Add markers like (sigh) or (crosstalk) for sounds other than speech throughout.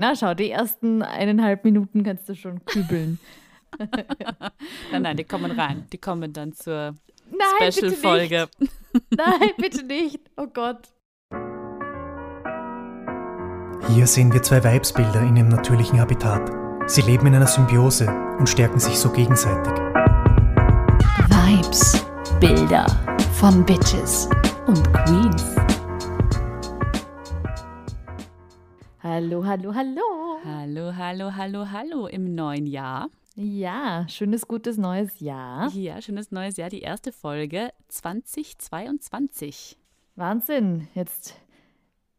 Na, schau, die ersten eineinhalb Minuten kannst du schon kübeln. (laughs) nein, nein, die kommen rein. Die kommen dann zur Special-Folge. (laughs) Nein, bitte nicht. Oh Gott. Hier sehen wir zwei Weibsbilder in ihrem natürlichen Habitat. Sie leben in einer Symbiose und stärken sich so gegenseitig. Vibes, Bilder von Bitches und Queens. Hallo, hallo, hallo. Hallo, hallo, hallo, hallo im neuen Jahr. Ja, schönes, gutes neues Jahr. Ja, schönes neues Jahr, die erste Folge 2022. Wahnsinn, jetzt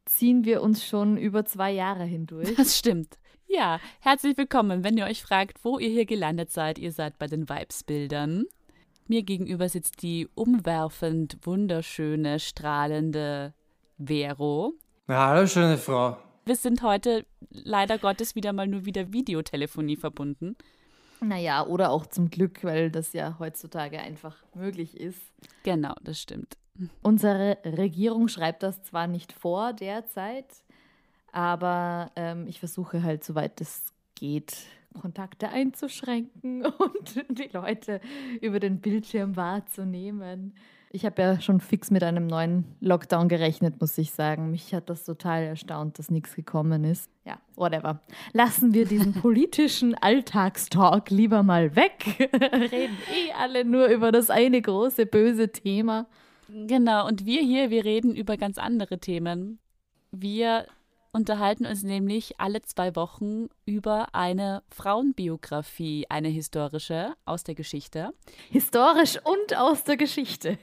ziehen wir uns schon über zwei Jahre hindurch. Das stimmt. Ja, herzlich willkommen. Wenn ihr euch fragt, wo ihr hier gelandet seid, ihr seid bei den Vibes-Bildern. Mir gegenüber sitzt die umwerfend wunderschöne, strahlende Vero. Ja, hallo, schöne Frau. Wir sind heute leider Gottes wieder mal nur wieder Videotelefonie verbunden. Naja, oder auch zum Glück, weil das ja heutzutage einfach möglich ist. Genau, das stimmt. Unsere Regierung schreibt das zwar nicht vor derzeit, aber ähm, ich versuche halt, soweit es geht, Kontakte einzuschränken (laughs) und die Leute über den Bildschirm wahrzunehmen. Ich habe ja schon fix mit einem neuen Lockdown gerechnet, muss ich sagen. Mich hat das total erstaunt, dass nichts gekommen ist. Ja, whatever. Lassen wir diesen (laughs) politischen Alltagstalk lieber mal weg. Reden eh alle nur über das eine große böse Thema. Genau, und wir hier, wir reden über ganz andere Themen. Wir unterhalten uns nämlich alle zwei Wochen über eine Frauenbiografie, eine historische aus der Geschichte. Historisch und aus der Geschichte.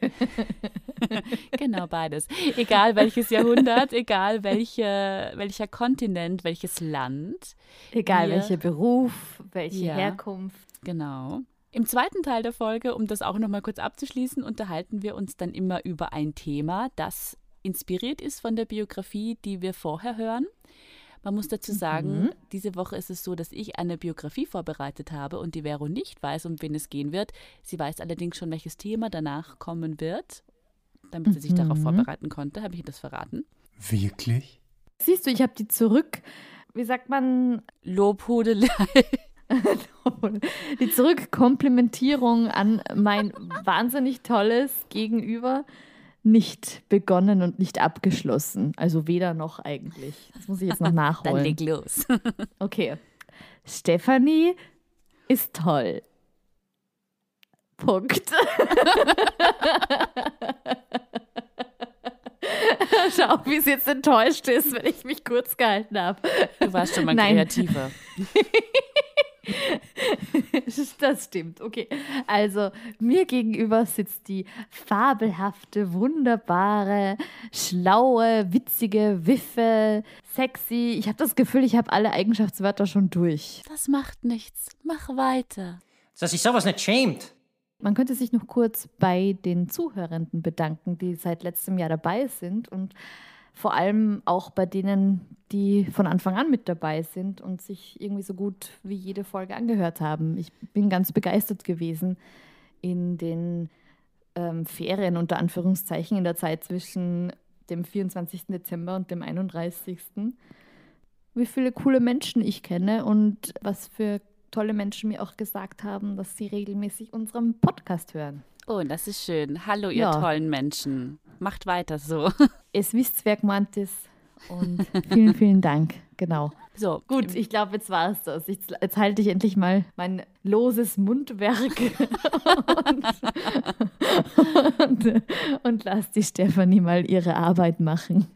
(laughs) genau, beides. Egal welches Jahrhundert, egal welche, welcher Kontinent, welches Land. Egal welcher Beruf, welche Ja. Herkunft. Genau. Im zweiten Teil der Folge, um das auch nochmal kurz abzuschließen, unterhalten wir uns dann immer über ein Thema, das inspiriert ist von der Biografie, die wir vorher hören. Man muss dazu sagen, diese Woche ist es so, dass ich eine Biografie vorbereitet habe und die Vero nicht weiß, um wen es gehen wird. Sie weiß allerdings schon, welches Thema danach kommen wird. Damit sie sich darauf vorbereiten konnte, habe ich ihr das verraten. Wirklich? Siehst du, ich habe die zurück, wie sagt man, Lobhudelei. (laughs) die Zurückkomplimentierung an mein wahnsinnig tolles Gegenüber nicht begonnen und nicht abgeschlossen. Also weder noch eigentlich. Das muss ich jetzt noch (laughs) Dann nachholen. leg los. (laughs) Okay. Stefanie ist toll. Punkt. (laughs) Schau, wie es jetzt enttäuscht ist, wenn ich mich kurz gehalten habe. Du warst schon mal Nein. kreativer. (laughs) Das stimmt, okay. Also mir gegenüber sitzt die fabelhafte, wunderbare, schlaue, witzige, wiffe, sexy. Ich habe das Gefühl, ich habe alle Eigenschaftswörter schon durch. Das macht nichts. Mach weiter. Dass sich sowas nicht schämt. Man könnte sich noch kurz bei den Zuhörenden bedanken, die seit letztem Jahr dabei sind und vor allem auch bei denen, die von Anfang an mit dabei sind und sich irgendwie so gut wie jede Folge angehört haben. Ich bin ganz begeistert gewesen in den ähm, Ferien unter Anführungszeichen in der Zeit zwischen dem 24. Dezember und dem 31. Wie viele coole Menschen ich kenne und was für tolle Menschen mir auch gesagt haben, dass sie regelmäßig unseren Podcast hören. Oh, das ist schön. Hallo, ihr Ja. tollen Menschen. Macht weiter so. Es wisst, wer gemeint ist. Und (laughs) vielen, vielen Dank. Genau. So, Gut, ich glaube, jetzt war es das. Jetzt, jetzt halte ich endlich mal mein loses Mundwerk und, und, und lass die Stefanie mal ihre Arbeit machen.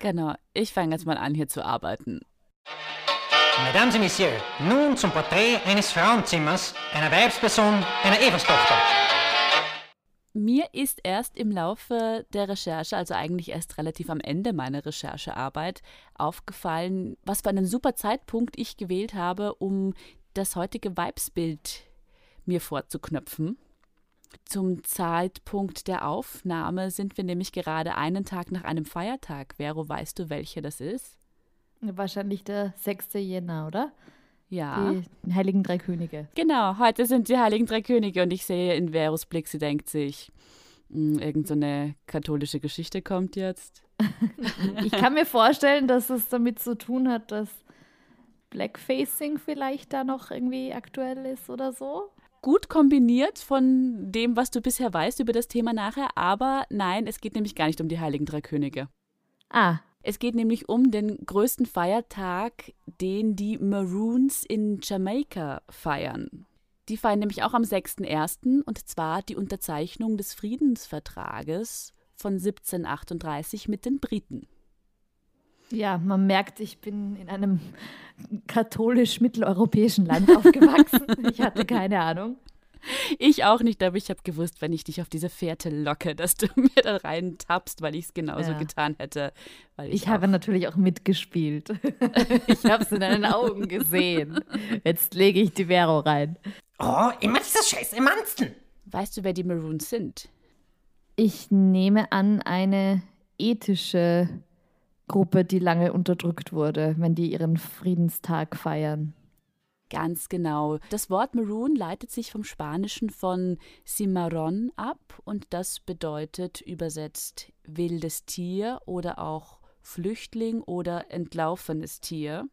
Genau. Ich fange jetzt mal an, hier zu arbeiten. Mesdames et Messieurs, nun zum Porträt eines Frauenzimmers, einer Weibsperson, einer Everstochter. Mir ist erst im Laufe der Recherche, also eigentlich erst relativ am Ende meiner Recherchearbeit, aufgefallen, was für einen super Zeitpunkt ich gewählt habe, um das heutige Vibesbild mir vorzuknöpfen. Zum Zeitpunkt der Aufnahme sind wir nämlich gerade einen Tag nach einem Feiertag. Vero, weißt du, welcher das ist? Wahrscheinlich der 6. Jänner, oder? Ja. Die Heiligen Drei Könige. Genau, heute sind die Heiligen Drei Könige und ich sehe in Veros Blick, sie denkt sich, "Hm, irgend so eine katholische Geschichte kommt jetzt. (laughs) Ich kann mir vorstellen, dass es damit zu tun hat, dass Blackfacing vielleicht da noch irgendwie aktuell ist oder so. Gut kombiniert von dem, was du bisher weißt über das Thema nachher, aber nein, es geht nämlich gar nicht um die Heiligen Drei Könige. Ah. Es geht nämlich um den größten Feiertag, den die Maroons in Jamaika feiern. Die feiern nämlich auch am 6.1. und zwar die Unterzeichnung des Friedensvertrages von 1738 mit den Briten. Ja, man merkt, ich bin in einem katholisch-mitteleuropäischen Land (laughs) aufgewachsen. ich hatte keine Ahnung. Ich auch nicht, aber ich habe gewusst, wenn ich dich auf diese Fährte locke, dass du (laughs) mir da rein tappst, weil ich es genauso ja. getan hätte. ich, ich habe natürlich auch mitgespielt. (laughs) ich habe es in deinen Augen gesehen. Jetzt lege ich die Vero rein. Oh, immer dieses scheiß Emanzen. Weißt du, wer die Maroons sind? Ich nehme an, eine ethische Gruppe, die lange unterdrückt wurde, wenn die ihren Friedenstag feiern. Ganz genau. Das Wort Maroon leitet sich vom Spanischen von Cimarron ab und das bedeutet übersetzt wildes Tier oder auch Flüchtling oder entlaufenes Tier.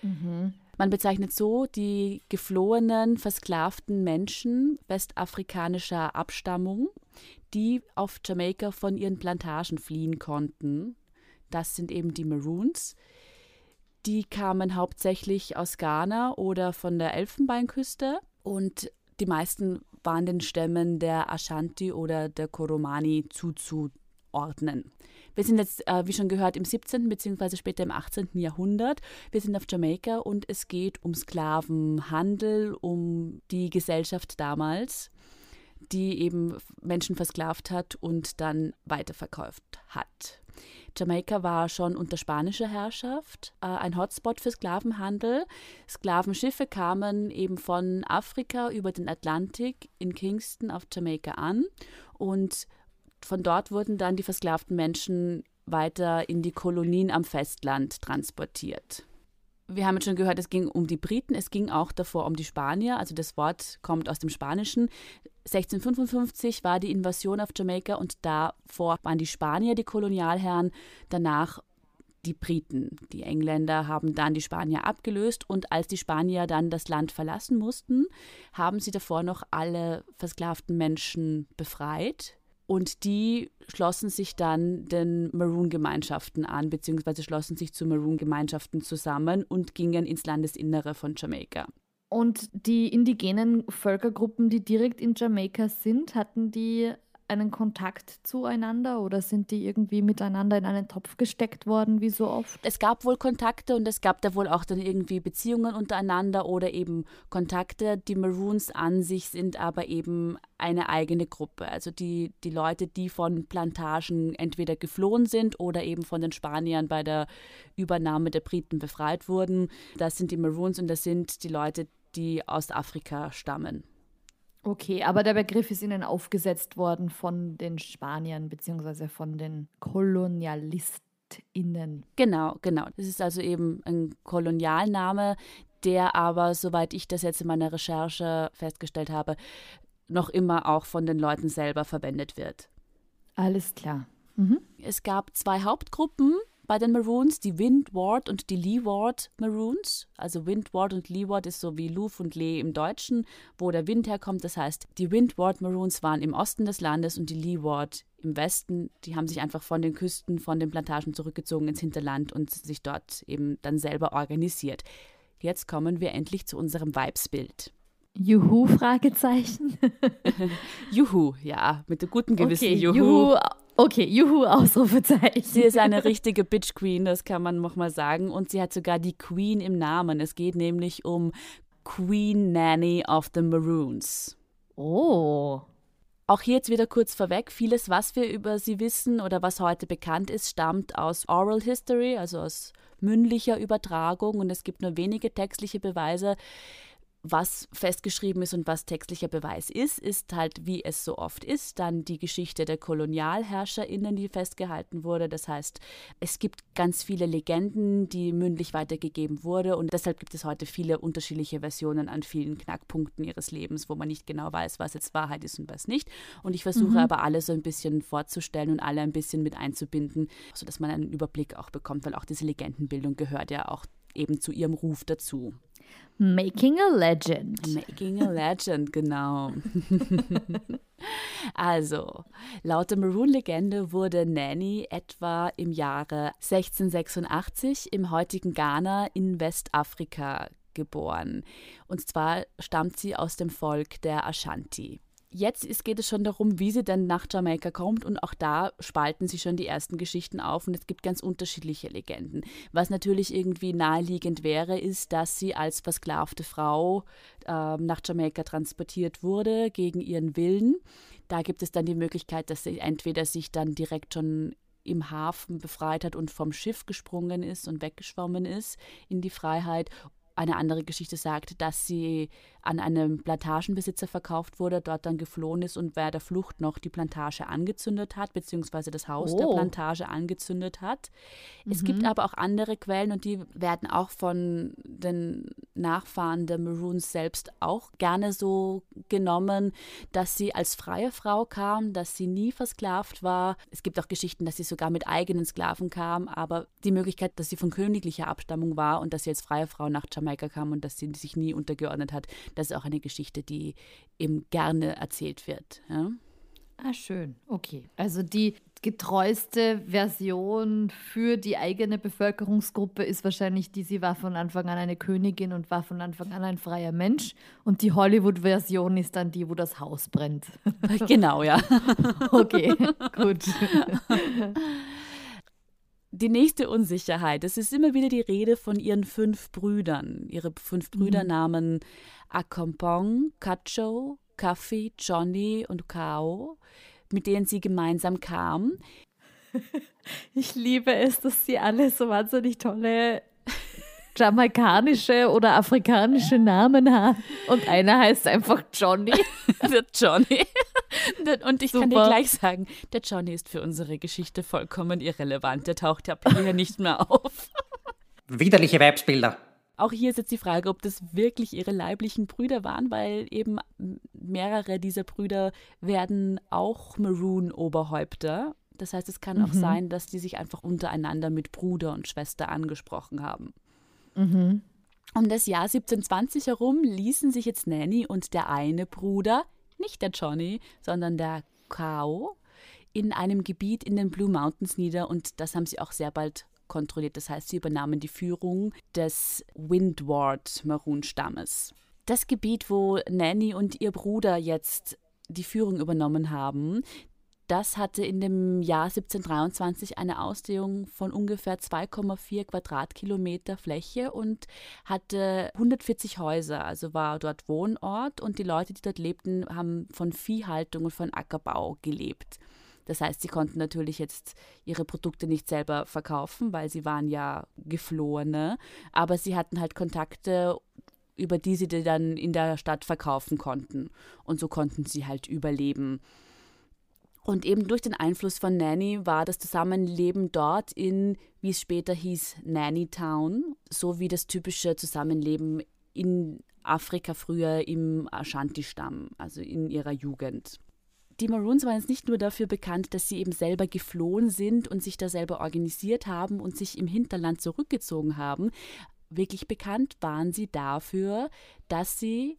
Mhm. Man bezeichnet so die geflohenen, versklavten Menschen westafrikanischer Abstammung, die auf Jamaika von ihren Plantagen fliehen konnten. Das sind eben die Maroons. Die kamen hauptsächlich aus Ghana oder von der Elfenbeinküste und die meisten waren den Stämmen der Ashanti oder der Koromani zuzuordnen. Wir sind jetzt, äh, wie schon gehört, im 17. bzw. später im 18. Jahrhundert. Wir sind auf Jamaika und es geht um Sklavenhandel, um die Gesellschaft damals, die eben Menschen versklavt hat und dann weiterverkauft hat. Jamaika war schon unter spanischer Herrschaft äh, ein Hotspot für Sklavenhandel. Sklavenschiffe kamen eben von Afrika über den Atlantik in Kingston auf Jamaika an und von dort wurden dann die versklavten Menschen weiter in die Kolonien am Festland transportiert. Wir haben jetzt schon gehört, es ging um die Briten, es ging auch davor um die Spanier. Also das Wort kommt aus dem Spanischen. 1655 war die Invasion auf Jamaika und davor waren die Spanier die Kolonialherren, danach die Briten. Die Engländer haben dann die Spanier abgelöst und als die Spanier dann das Land verlassen mussten, haben sie davor noch alle versklavten Menschen befreit. Und die schlossen sich dann den Maroon-Gemeinschaften an, beziehungsweise schlossen sich zu Maroon-Gemeinschaften zusammen und gingen ins Landesinnere von Jamaika. Und die indigenen Völkergruppen, die direkt in Jamaika sind, hatten die einen Kontakt zueinander oder sind die irgendwie miteinander in einen Topf gesteckt worden, wie so oft? Es gab wohl Kontakte und es gab da wohl auch dann irgendwie Beziehungen untereinander oder eben Kontakte. Die Maroons an sich sind aber eben eine eigene Gruppe. Also die, die Leute, die von Plantagen entweder geflohen sind oder eben von den Spaniern bei der Übernahme der Briten befreit wurden. Das sind die Maroons und das sind die Leute, die aus Afrika stammen. Okay, aber der Begriff ist Ihnen aufgesetzt worden von den Spaniern bzw. von den KolonialistInnen. Genau, genau. Das ist also eben ein Kolonialname, der aber, soweit ich das jetzt in meiner Recherche festgestellt habe, noch immer auch von den Leuten selber verwendet wird. Alles klar. Mhm. Es gab zwei Hauptgruppen bei den Maroons, die Windward und die Leeward Maroons. Also Windward und Leeward ist so wie Luf und Lee im Deutschen, wo der Wind herkommt. Das heißt, die Windward Maroons waren im Osten des Landes und die Leeward im Westen. Die haben sich einfach von den Küsten, von den Plantagen zurückgezogen ins Hinterland und sich dort eben dann selber organisiert. Jetzt kommen wir endlich zu unserem Weibsbild. Juhu, Fragezeichen. (laughs) Juhu, ja, mit dem guten Gewissen okay, Juhu. Juhu. Okay, Juhu, Ausrufezeichen. Sie ist eine richtige Bitch Queen, das kann man noch mal sagen. Und sie hat sogar die Queen im Namen. Es geht nämlich um Queen Nanny of the Maroons. Oh. Auch hier jetzt wieder kurz vorweg, vieles, was wir über sie wissen oder was heute bekannt ist, stammt aus Oral History, also aus mündlicher Übertragung und es gibt nur wenige textliche Beweise was festgeschrieben ist und was textlicher Beweis ist, ist halt, wie es so oft ist, dann die Geschichte der KolonialherrscherInnen, die festgehalten wurde. Das heißt, es gibt ganz viele Legenden, die mündlich weitergegeben wurde und deshalb gibt es heute viele unterschiedliche Versionen an vielen Knackpunkten ihres Lebens, wo man nicht genau weiß, was jetzt Wahrheit ist und was nicht. Und ich versuche mhm. aber alle so ein bisschen vorzustellen und alle ein bisschen mit einzubinden, sodass man einen Überblick auch bekommt, weil auch diese Legendenbildung gehört ja auch eben zu ihrem Ruf dazu. Making a Legend. Making a Legend, genau. (laughs) also, laut der Maroon-Legende wurde Nanny etwa im Jahre 1686 im heutigen Ghana in Westafrika geboren. Und zwar stammt sie aus dem Volk der Ashanti. Jetzt ist, geht es schon darum, wie sie denn nach Jamaika kommt und auch da spalten sie schon die ersten Geschichten auf und es gibt ganz unterschiedliche Legenden. Was natürlich irgendwie naheliegend wäre, ist, dass sie als versklavte Frau äh, nach Jamaika transportiert wurde gegen ihren Willen. Da gibt es dann die Möglichkeit, dass sie entweder sich dann direkt schon im Hafen befreit hat und vom Schiff gesprungen ist und weggeschwommen ist in die Freiheit eine andere Geschichte sagt, dass sie an einen Plantagenbesitzer verkauft wurde, dort dann geflohen ist und während der Flucht noch die Plantage angezündet hat, beziehungsweise das Haus oh. der Plantage angezündet hat. Mhm. Es gibt aber auch andere Quellen und die werden auch von den Nachfahren der Maroons selbst auch gerne so genommen, dass sie als freie Frau kam, dass sie nie versklavt war. Es gibt auch Geschichten, dass sie sogar mit eigenen Sklaven kam, aber die Möglichkeit, dass sie von königlicher Abstammung war und dass sie als freie Frau nach Jamaika kam und dass sie sich nie untergeordnet hat, das ist auch eine Geschichte, die eben gerne erzählt wird. Ja? Ah, schön. Okay. Also die getreueste Version für die eigene Bevölkerungsgruppe ist wahrscheinlich die, sie war von Anfang an eine Königin und war von Anfang an ein freier Mensch. Und die Hollywood-Version ist dann die, wo das Haus brennt. (laughs) Genau, ja. (laughs) Okay, gut. (laughs) die nächste Unsicherheit, es ist immer wieder die Rede von ihren fünf Brüdern. Ihre fünf Brüder mhm. nahmen Akompong, Kacho, Kaffee, Johnny und Kao, mit denen sie gemeinsam kam. (laughs) Ich liebe es, dass sie alle so wahnsinnig tolle jamaikanische oder afrikanische Namen haben. Und einer heißt einfach Johnny. (laughs) der Johnny. Und ich Super. kann dir gleich sagen, der Johnny ist für unsere Geschichte vollkommen irrelevant. Der taucht ja hier nicht mehr auf. (laughs) Widerliche Weibsbilder. Auch hier ist jetzt die Frage, ob das wirklich ihre leiblichen Brüder waren, weil eben mehrere dieser Brüder werden auch Maroon-Oberhäupter. Das heißt, es kann mhm. auch sein, dass die sich einfach untereinander mit Bruder und Schwester angesprochen haben. Mhm. Um das Jahr 1720 herum ließen sich jetzt Nanny und der eine Bruder, nicht der Johnny, sondern der Kao, in einem Gebiet in den Blue Mountains nieder und das haben sie auch sehr bald kontrolliert. Das heißt, sie übernahmen die Führung des Windward Maroon-Stammes. Das Gebiet, wo Nanny und ihr Bruder jetzt die Führung übernommen haben, das hatte in dem Jahr 1723 eine Ausdehnung von ungefähr 2,4 Quadratkilometer Fläche und hatte 140 Häuser, also war dort Wohnort und die Leute, die dort lebten, haben von Viehhaltung und von Ackerbau gelebt. Das heißt, sie konnten natürlich jetzt ihre Produkte nicht selber verkaufen, weil sie waren ja Geflohene, aber sie hatten halt Kontakte über die sie dann in der Stadt verkaufen konnten. Und so konnten sie halt überleben. Und eben durch den Einfluss von Nanny war das Zusammenleben dort in, wie es später hieß, Nanny Town, so wie das typische Zusammenleben in Afrika früher im Ashanti-Stamm, also in ihrer Jugend. Die Maroons waren jetzt nicht nur dafür bekannt, dass sie eben selber geflohen sind und sich da selber organisiert haben und sich im Hinterland zurückgezogen haben. Wirklich bekannt waren sie dafür, dass sie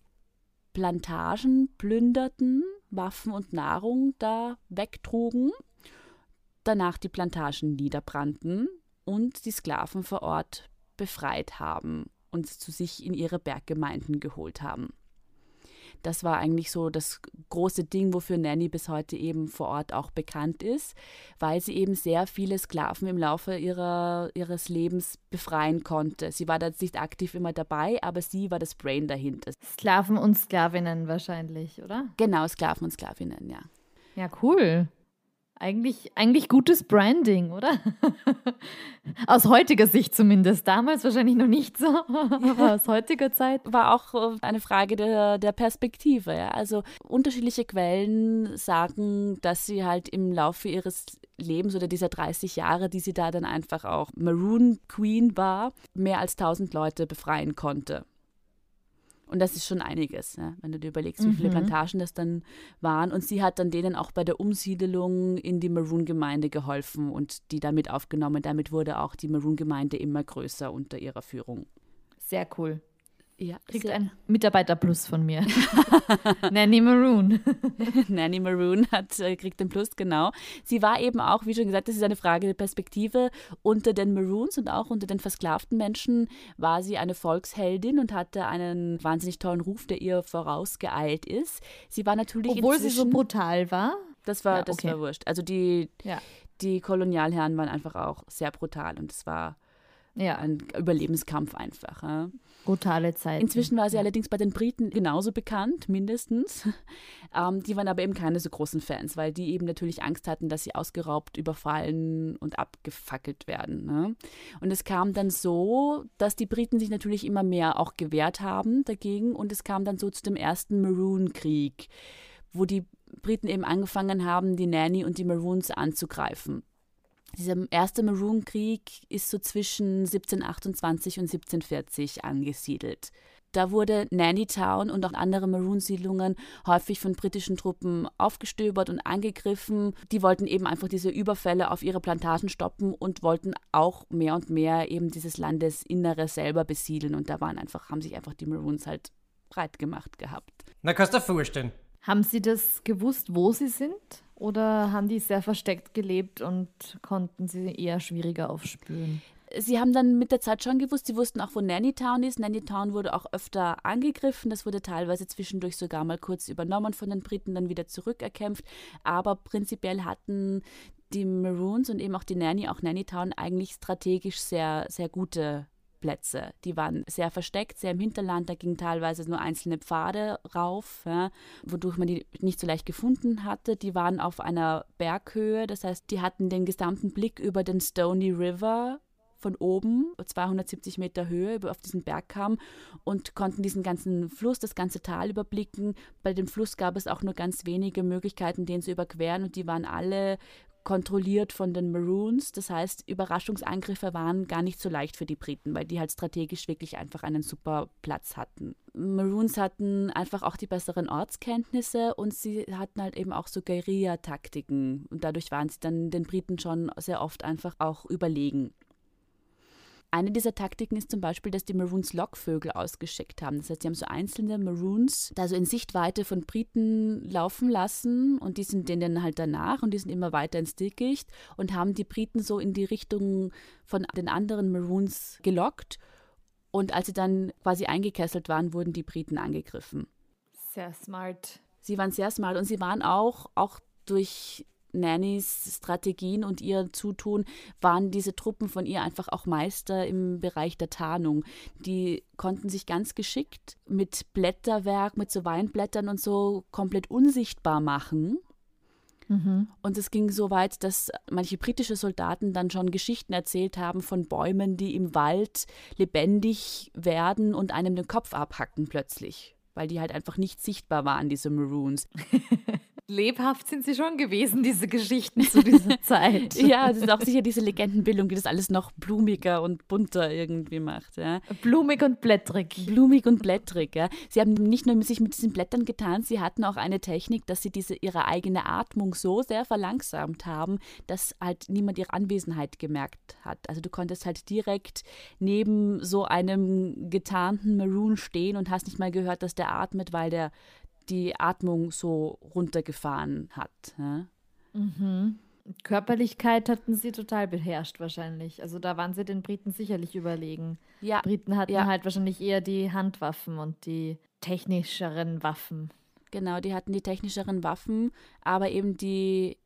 Plantagen plünderten Waffen und Nahrung da wegtrugen, danach die Plantagen niederbrannten und die Sklaven vor Ort befreit haben und zu sich in ihre Berggemeinden geholt haben. Das war eigentlich so das große Ding, wofür Nanny bis heute eben vor Ort auch bekannt ist, weil sie eben sehr viele Sklaven im Laufe ihrer, ihres Lebens befreien konnte. Sie war da nicht aktiv immer dabei, aber sie war das Brain dahinter. Sklaven und Sklavinnen wahrscheinlich, oder? Genau, Sklaven und Sklavinnen, ja. Ja, cool. Eigentlich, eigentlich gutes Branding, oder? (laughs) aus heutiger Sicht zumindest. Damals wahrscheinlich noch nicht so, (laughs) aber aus heutiger Zeit. War auch äh, eine Frage der, der Perspektive. Ja? Also unterschiedliche Quellen sagen, dass sie halt im Laufe ihres Lebens oder dieser 30 Jahre, die sie da dann einfach auch Maroon Queen war, mehr als 1000 Leute befreien konnte. Und das ist schon einiges, ja, wenn du dir überlegst, wie viele Mhm. Plantagen das dann waren. Und sie hat dann denen auch bei der Umsiedelung in die Maroon-Gemeinde geholfen und die damit aufgenommen. Damit wurde auch die Maroon-Gemeinde immer größer unter ihrer Führung. Sehr cool. Ja, Kriegt ein Mitarbeiterplus von mir. (laughs) Nanny Maroon. (laughs) Nanny Maroon hat, äh, kriegt den Plus, genau. Sie war eben auch, wie schon gesagt, das ist eine Frage der Perspektive. Unter den Maroons und auch unter den versklavten Menschen war sie eine Volksheldin und hatte einen wahnsinnig tollen Ruf, der ihr vorausgeeilt ist. Sie war natürlich Obwohl sie so brutal war. Das war, Ja, das okay. war wurscht. Also die, Ja. die Kolonialherren waren einfach auch sehr brutal und es war Ja, ein Überlebenskampf einfach. Ja. Brutale Zeit. Inzwischen war sie allerdings bei den Briten genauso bekannt, mindestens. (laughs) Ähm, die waren aber eben keine so großen Fans, weil die eben natürlich Angst hatten, dass sie ausgeraubt, überfallen und abgefackelt werden. Ne? Und es kam dann so, dass die Briten sich natürlich immer mehr auch gewehrt haben dagegen und es kam dann so zu dem ersten Maroon-Krieg, wo die Briten eben angefangen haben, die Nanny und die Maroons anzugreifen. Dieser erste Maroon-Krieg ist so zwischen 1728 und 1740 angesiedelt. Da wurde Nannytown und auch andere Maroon-Siedlungen häufig von britischen Truppen aufgestöbert und angegriffen. Die wollten eben einfach diese Überfälle auf ihre Plantagen stoppen und wollten auch mehr und mehr eben dieses Landesinnere selber besiedeln. Und da waren einfach, haben sich einfach die Maroons halt breit gemacht gehabt. Na, kannst du dir vorstellen. Haben Sie das gewusst, wo Sie sind? Oder haben die sehr versteckt gelebt und konnten sie eher schwieriger aufspüren? sie haben dann mit der Zeit schon gewusst, sie wussten auch, wo Nannytown ist. Nannytown wurde auch öfter angegriffen. Das wurde teilweise zwischendurch sogar mal kurz übernommen von den Briten, dann wieder zurückerkämpft. Aber prinzipiell hatten die Maroons und eben auch die Nanny, auch Nannytown, eigentlich strategisch sehr, sehr gute Plätze. Die waren sehr versteckt, sehr im Hinterland. Da gingen teilweise nur einzelne Pfade rauf, ja, wodurch man die nicht so leicht gefunden hatte. Die waren auf einer Berghöhe, das heißt, die hatten den gesamten Blick über den Stony River von oben, 270 Meter Höhe, auf diesen Berg kam und konnten diesen ganzen Fluss, das ganze Tal überblicken. Bei dem Fluss gab es auch nur ganz wenige Möglichkeiten, den zu überqueren und die waren alle kontrolliert von den Maroons. Das heißt, Überraschungsangriffe waren gar nicht so leicht für die Briten, weil die halt strategisch wirklich einfach einen super Platz hatten. Maroons hatten einfach auch die besseren Ortskenntnisse und sie hatten halt eben auch so Guerilla-Taktiken und dadurch waren sie dann den Briten schon sehr oft einfach auch überlegen. Eine dieser Taktiken ist zum Beispiel, dass die Maroons Lockvögel ausgeschickt haben. Das heißt, sie haben so einzelne Maroons da so in Sichtweite von Briten laufen lassen und die sind denen halt danach und die sind immer weiter ins Dickicht und haben die Briten so in die Richtung von den anderen Maroons gelockt. Und als sie dann quasi eingekesselt waren, wurden die Briten angegriffen. Sehr smart. Sie waren sehr smart und sie waren auch, auch durch Nannys Strategien und ihr Zutun waren diese Truppen von ihr einfach auch Meister im Bereich der Tarnung. Die konnten sich ganz geschickt mit Blätterwerk, mit so Weinblättern und so komplett unsichtbar machen. Und es ging so weit, dass manche britische Soldaten dann schon Geschichten erzählt haben von Bäumen, die im Wald lebendig werden und einem den Kopf abhacken plötzlich, weil die halt einfach nicht sichtbar waren, diese Maroons. (laughs) Lebhaft sind sie schon gewesen, diese Geschichten zu dieser (laughs) Zeit. Ja, das ist auch sicher diese Legendenbildung, die das alles noch blumiger und bunter irgendwie macht. Ja. Blumig und blättrig. Blumig und blättrig. Ja. Sie haben nicht nur sich mit diesen Blättern getan, sie hatten auch eine Technik, dass sie diese, ihre eigene Atmung so sehr verlangsamt haben, dass halt niemand ihre Anwesenheit gemerkt hat. Also du konntest halt direkt neben so einem getarnten Maroon stehen und hast nicht mal gehört, dass der atmet, weil der die Atmung so runtergefahren hat. Ja. Körperlichkeit hatten sie total beherrscht wahrscheinlich. Also da waren sie den Briten sicherlich überlegen. Ja, Briten hatten Ja. halt wahrscheinlich eher die Handwaffen und die technischeren Waffen. Genau, die hatten die technischeren Waffen, aber eben die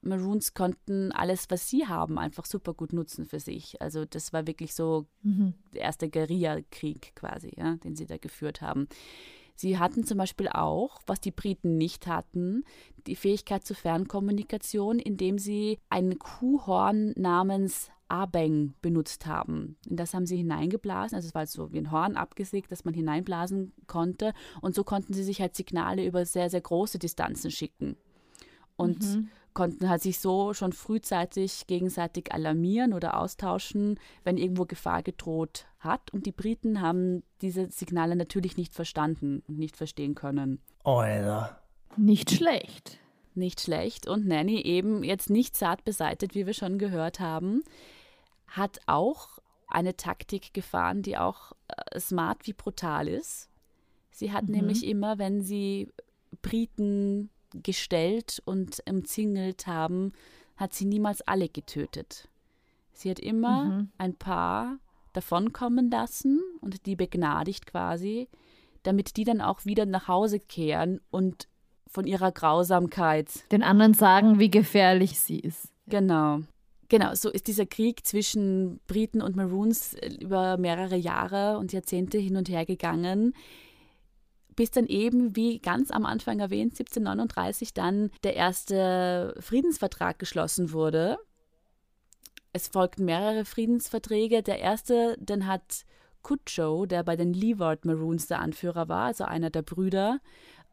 Maroons konnten alles, was sie haben, einfach super gut nutzen für sich. Also das war wirklich so der erste Guerillakrieg quasi, ja, den sie da geführt haben. Sie hatten zum Beispiel auch, was die Briten nicht hatten, die Fähigkeit zur Fernkommunikation, indem sie ein Kuhhorn namens Abeng benutzt haben. In das haben sie hineingeblasen, also es war so wie ein Horn abgesägt, das man hineinblasen konnte. Und so konnten sie sich halt Signale über sehr, sehr große Distanzen schicken. Und konnten halt sich so schon frühzeitig gegenseitig alarmieren oder austauschen, wenn irgendwo Gefahr gedroht hat. Und die Briten haben diese Signale natürlich nicht verstanden und nicht verstehen können. Alter. Nicht schlecht. Nicht schlecht. Und Nanny eben jetzt nicht zart beseitigt, wie wir schon gehört haben, hat auch eine Taktik gefahren, die auch äh, smart wie brutal ist. Sie hat Mhm. nämlich immer, wenn sie Briten gestellt und umzingelt haben, hat sie niemals alle getötet. Sie hat immer Mhm. ein paar davonkommen lassen und die begnadigt quasi, damit die dann auch wieder nach Hause kehren und von ihrer Grausamkeit Den anderen sagen, wie gefährlich sie ist. Genau. Genau, so ist dieser Krieg zwischen Briten und Maroons äh, über mehrere Jahre und Jahrzehnte hin und her gegangen, bis dann eben, wie ganz am Anfang erwähnt, 1739 dann der erste Friedensvertrag geschlossen wurde. Es folgten mehrere Friedensverträge. Der erste, den hat Cutcho, der bei den Leeward Maroons der Anführer war, also einer der Brüder,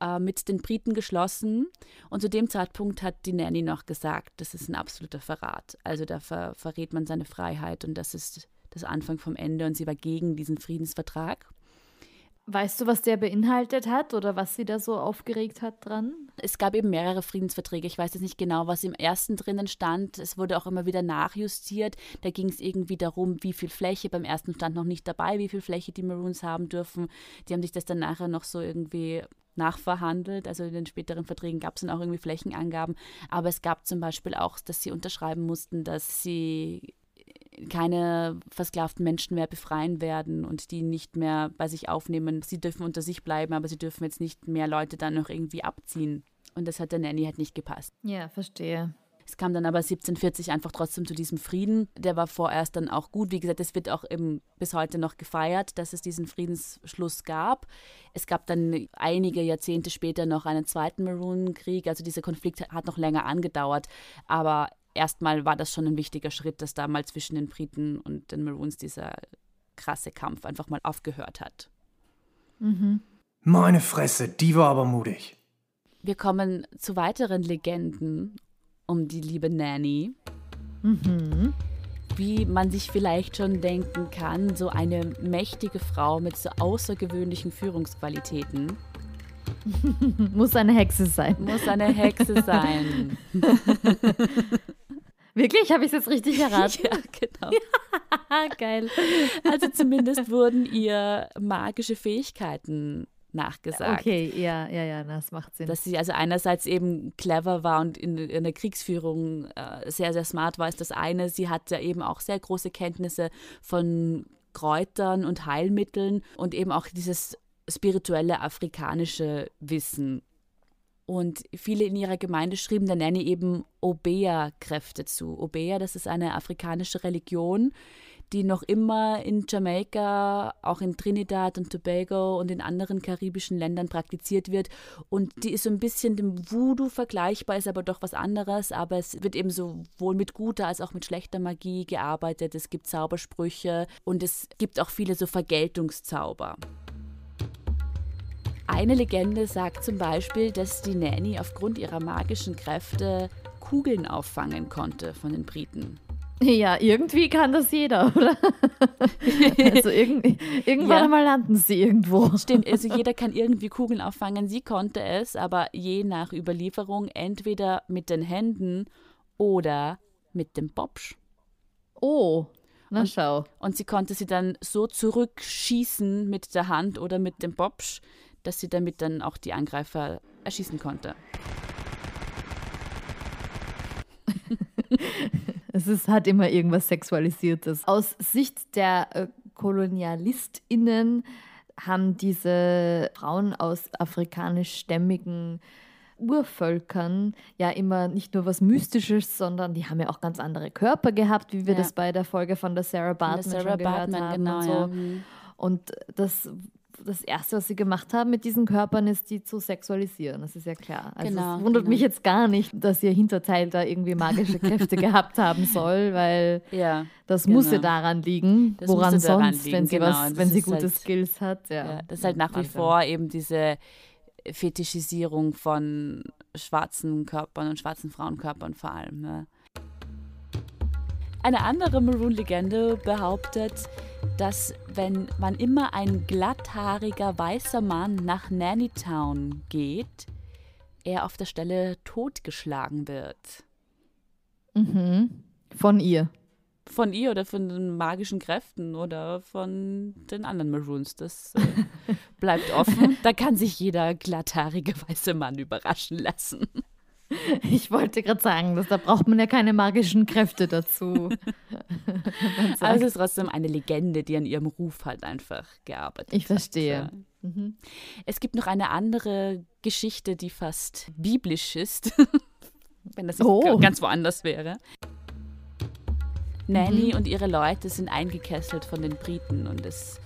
äh, mit den Briten geschlossen. Und zu dem Zeitpunkt hat die Nanny noch gesagt, das ist ein absoluter Verrat. Also da ver verrät man seine Freiheit und das ist das Anfang vom Ende. Und sie war gegen diesen Friedensvertrag. Weißt du, was der beinhaltet hat oder was sie da so aufgeregt hat dran? Es gab eben mehrere Friedensverträge. Ich weiß jetzt nicht genau, was im ersten drinnen stand. Es wurde auch immer wieder nachjustiert. Da ging es irgendwie darum, wie viel Fläche. Beim ersten stand noch nicht dabei, wie viel Fläche die Maroons haben dürfen. Die haben sich das dann nachher noch so irgendwie nachverhandelt. Also in den späteren Verträgen gab es dann auch irgendwie Flächenangaben. Aber es gab zum Beispiel auch, dass sie unterschreiben mussten, dass sie keine versklavten Menschen mehr befreien werden und die nicht mehr bei sich aufnehmen. Sie dürfen unter sich bleiben, aber sie dürfen jetzt nicht mehr Leute dann noch irgendwie abziehen. Und das hat der Nanny halt nicht gepasst. Ja, verstehe. Es kam dann aber 1740 einfach trotzdem zu diesem Frieden. Der war vorerst dann auch gut. Wie gesagt, es wird auch eben bis heute noch gefeiert, dass es diesen Friedensschluss gab. Es gab dann einige Jahrzehnte später noch einen zweiten Maroon-Krieg. Also dieser Konflikt hat noch länger angedauert. Aber erstmal war das schon ein wichtiger Schritt, dass damals zwischen den Briten und den Maroons dieser krasse Kampf einfach mal aufgehört hat. Meine Fresse, die war aber mutig. Wir kommen zu weiteren Legenden um die liebe Nanny. Wie man sich vielleicht schon denken kann, so eine mächtige Frau mit so außergewöhnlichen Führungsqualitäten (laughs) Muss eine Hexe sein. muss eine Hexe sein. (laughs) (laughs) Wirklich? Habe ich es jetzt richtig (laughs) erraten? ja, genau. (laughs) Geil. Also zumindest wurden ihr magische Fähigkeiten nachgesagt. Okay, ja, ja, ja, das macht Sinn. Dass sie also einerseits eben clever war und in, in der Kriegsführung äh, sehr, sehr smart war, ist das eine. Sie hatte eben auch sehr große Kenntnisse von Kräutern und Heilmitteln und eben auch dieses spirituelle afrikanische Wissen. Und viele in ihrer Gemeinde schrieben der Nanny eben Obeah-Kräfte zu. Obeah, das ist eine afrikanische Religion, die noch immer in Jamaika, auch in Trinidad und Tobago und in anderen karibischen Ländern praktiziert wird. Und die ist so ein bisschen dem Voodoo vergleichbar, ist aber doch was anderes. Aber es wird eben sowohl mit guter als auch mit schlechter Magie gearbeitet. Es gibt Zaubersprüche und es gibt auch viele so Vergeltungszauber. Eine Legende sagt zum Beispiel, dass die Nanny aufgrund ihrer magischen Kräfte Kugeln auffangen konnte von den Briten. ja, irgendwie kann das jeder, oder? (laughs) also irgendwie, irgendwann Ja. einmal landen sie irgendwo. Stimmt, also jeder kann irgendwie Kugeln auffangen. Sie konnte es, aber je nach Überlieferung entweder mit den Händen oder mit dem Bobsch. Oh, na schau. Und sie konnte sie dann so zurückschießen mit der Hand oder mit dem Bobsch, dass sie damit dann auch die Angreifer erschießen konnte. (laughs) Es ist, hat immer irgendwas Sexualisiertes. Aus Sicht der äh, KolonialistInnen haben diese Frauen aus afrikanischstämmigen Urvölkern ja immer nicht nur was Mystisches, sondern die haben ja auch ganz andere Körper gehabt, wie wir Ja. das bei der Folge von der Sarah Von der Bartman Sarah schon gehört Bartman, haben genau, und so. ja. Mhm. Und das, das Erste, was sie gemacht haben mit diesen Körpern, ist, die zu sexualisieren. Das ist ja klar. Also Genau, es wundert genau. mich jetzt gar nicht, dass ihr Hinterteil da irgendwie magische Kräfte (laughs) gehabt haben soll, weil Ja, das muss ja Genau. daran liegen. Das Woran sonst, liegen, wenn sie genau. was, wenn sie gute halt- Skills hat. Ja, ja, das ist halt nach wie vor eben diese Fetischisierung von schwarzen Körpern und schwarzen Frauenkörpern vor allem. Ne? Eine andere Maroon-Legende behauptet, dass wenn man immer ein glatthaariger weißer Mann nach Nannytown geht, er auf der Stelle totgeschlagen wird. Mhm. Von ihr. Von ihr oder von den magischen Kräften oder von den anderen Maroons. Das äh, (laughs) bleibt offen. Da kann sich jeder glatthaarige weiße Mann überraschen lassen. (laughs) Ich wollte gerade sagen, dass, da braucht man ja keine magischen Kräfte dazu. (laughs) (laughs) Aber es ist trotzdem eine Legende, die an ihrem Ruf halt einfach gearbeitet Ich verstehe. hat. Mhm. Es gibt noch eine andere Geschichte, die fast biblisch ist, wenn das Oh. ganz woanders wäre. Nanny und ihre Leute sind eingekesselt von den Briten und es,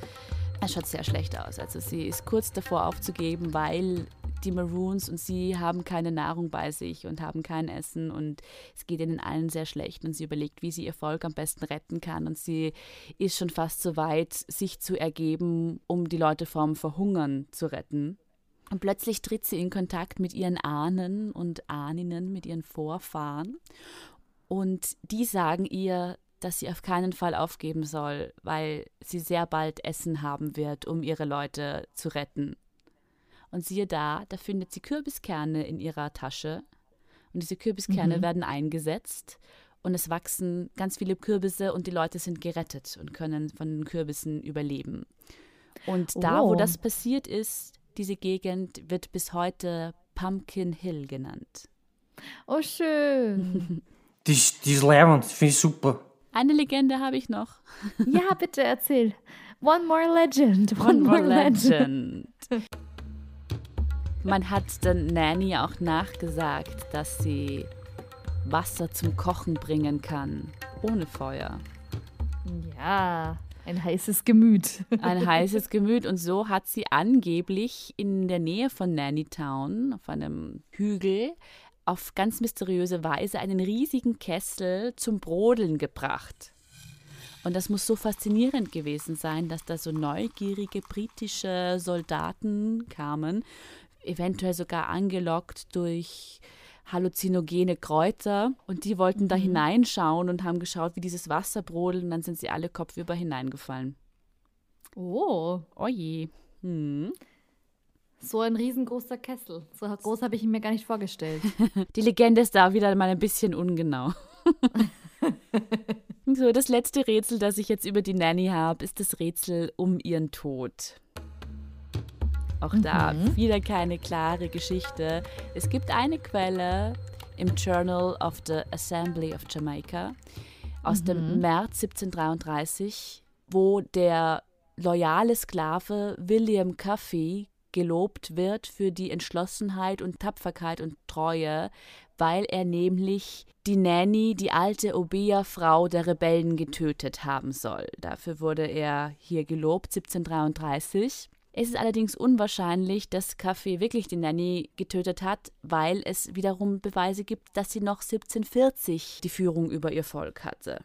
es schaut sehr schlecht aus. Also sie ist kurz davor aufzugeben, weil die Maroons und sie haben keine Nahrung bei sich und haben kein Essen und es geht ihnen allen sehr schlecht und sie überlegt, wie sie ihr Volk am besten retten kann und sie ist schon fast so weit, sich zu ergeben, um die Leute vom Verhungern zu retten. Und plötzlich tritt sie in Kontakt mit ihren Ahnen und Ahninnen, mit ihren Vorfahren. Und die sagen ihr, dass sie auf keinen Fall aufgeben soll, weil sie sehr bald Essen haben wird, um ihre Leute zu retten. Und siehe da, da findet sie Kürbiskerne in ihrer Tasche. Und diese Kürbiskerne werden eingesetzt und es wachsen ganz viele Kürbisse und die Leute sind gerettet und können von den Kürbissen überleben. Und da, wo Oh. das passiert ist, diese Gegend wird bis heute Pumpkin Hill genannt. Oh, schön. (laughs) Die ist, die ist finde ich super. Eine Legende habe ich noch. Ja, bitte erzähl. One more legend. One, One more more legend. legend. (laughs) Man hat der Nanny auch nachgesagt, dass sie Wasser zum Kochen bringen kann, ohne Feuer. Ja, ein heißes Gemüt. (laughs) Ein heißes Gemüt. Und so hat sie angeblich in der Nähe von Nannytown, auf einem Hügel, auf ganz mysteriöse Weise einen riesigen Kessel zum Brodeln gebracht. Und das muss so faszinierend gewesen sein, dass da so neugierige britische Soldaten kamen, eventuell sogar angelockt durch halluzinogene Kräuter. Und die wollten da hineinschauen und haben geschaut, wie dieses Wasser brodelt. Und dann sind sie alle kopfüber hineingefallen. Oh, Oje. Hm. so ein riesengroßer Kessel. So groß habe ich ihn mir gar nicht vorgestellt. (laughs) Die Legende ist da wieder mal ein bisschen ungenau. (laughs) so, das letzte Rätsel, das ich jetzt über die Nanny habe, ist das Rätsel um ihren Tod. Auch da wieder keine klare Geschichte. Es gibt eine Quelle im Journal of the Assembly of Jamaica aus dem März 1733, wo der loyale Sklave William Cuffey gelobt wird für die Entschlossenheit und Tapferkeit und Treue, weil er nämlich die Nanny, die alte Obeah-Frau der Rebellen, getötet haben soll. Dafür wurde er hier gelobt, 1733. Es ist allerdings unwahrscheinlich, dass Kaffee wirklich die Nanny getötet hat, weil es wiederum Beweise gibt, dass sie noch 1740 die Führung über ihr Volk hatte.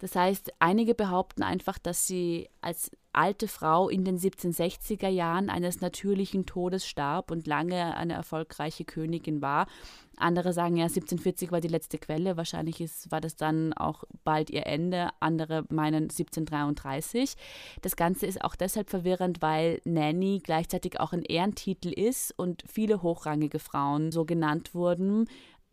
Das heißt, einige behaupten einfach, dass sie als alte Frau in den 1760er Jahren eines natürlichen Todes starb und lange eine erfolgreiche Königin war. Andere sagen ja, 1740 war die letzte Quelle. Wahrscheinlich ist, war das dann auch bald ihr Ende. Andere meinen 1733. Das Ganze ist auch deshalb verwirrend, weil Nanny gleichzeitig auch ein Ehrentitel ist und viele hochrangige Frauen so genannt wurden.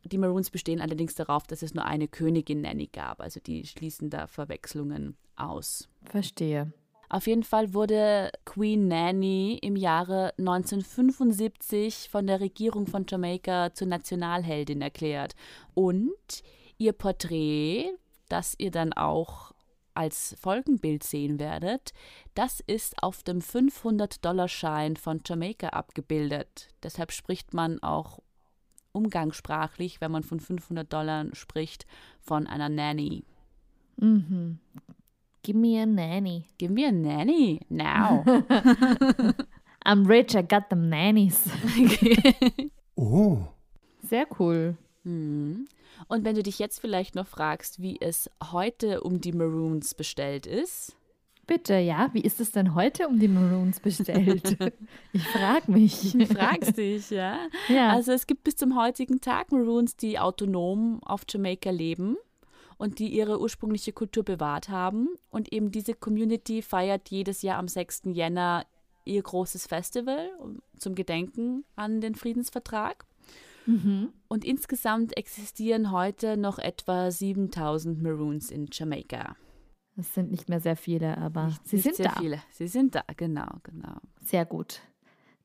Die Maroons bestehen allerdings darauf, dass es nur eine Königin Nanny gab. Also die schließen da Verwechslungen aus. Verstehe. Auf jeden Fall wurde Queen Nanny im Jahre 1975 von der Regierung von Jamaika zur Nationalheldin erklärt. Und ihr Porträt, das ihr dann auch als Folgenbild sehen werdet, das ist auf dem 500-Dollar-Schein von Jamaika abgebildet. Deshalb spricht man auch umgangssprachlich, wenn man von 500 Dollar spricht, von einer Nanny. Give me a nanny. Give me a nanny now. (laughs) I'm rich, I got them nannies. (laughs) Oh, Sehr cool. Mhm. Und wenn du dich jetzt vielleicht noch fragst, wie es heute um die Maroons bestellt ist, Bitte, ja. Wie ist es denn heute um die Maroons bestellt? (laughs) ich frage mich. Du fragst dich, ja? Ja. Also es gibt bis zum heutigen Tag Maroons, die autonom auf Jamaika leben und die ihre ursprüngliche Kultur bewahrt haben. Und eben diese Community feiert jedes Jahr am 6. Jänner ihr großes Festival zum Gedenken an den Friedensvertrag. Mhm. Und insgesamt existieren heute noch etwa 7000 Maroons in Jamaika. Es sind nicht mehr sehr viele, aber Nicht- sie nicht sind sehr da. viele. Sie sind da, genau, genau. Sehr gut.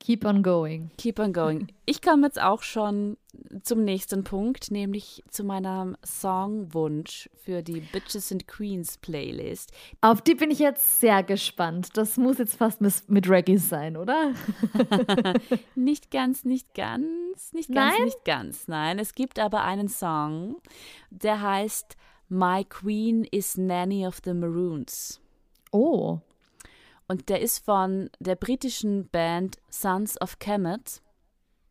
Keep on going. Keep on going. Ich komme jetzt auch schon zum nächsten Punkt, nämlich zu meinem Songwunsch für die Bitches and Queens Playlist. Auf die bin ich jetzt sehr gespannt. Das muss jetzt fast mit, Reggae sein, oder? (laughs) Nicht ganz, nicht ganz, nicht ganz, Nein? nicht ganz. Nein, es gibt aber einen Song, der heißt My Queen is Nanny of the Maroons. Oh. Und der ist von der britischen Band Sons of Kemet.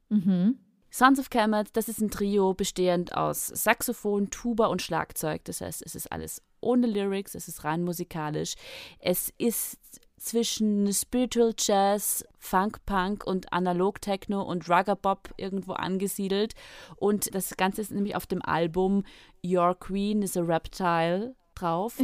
Mhm. Sons of Kemet, das ist ein Trio bestehend aus Saxophon, Tuba und Schlagzeug. Das heißt, es ist alles ohne Lyrics, es ist rein musikalisch. Es ist zwischen Spiritual Jazz, Funk Punk und Analog Techno und Rugger Bop irgendwo angesiedelt. Und das Ganze ist nämlich auf dem Album Your Queen is a Reptile drauf.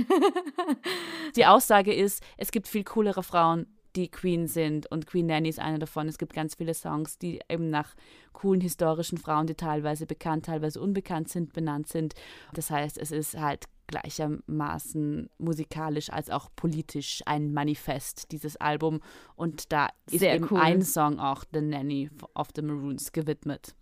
(laughs) Die Aussage ist, es gibt viel coolere Frauen, die Queen sind und Queen Nanny ist eine davon. Es gibt ganz viele Songs, die eben nach coolen historischen Frauen, die teilweise bekannt, teilweise unbekannt sind, benannt sind. Das heißt, es ist halt gleichermaßen musikalisch als auch politisch ein Manifest, dieses Album. Und da ist Sehr eben cool. ein Song auch The Nanny of the Maroons gewidmet.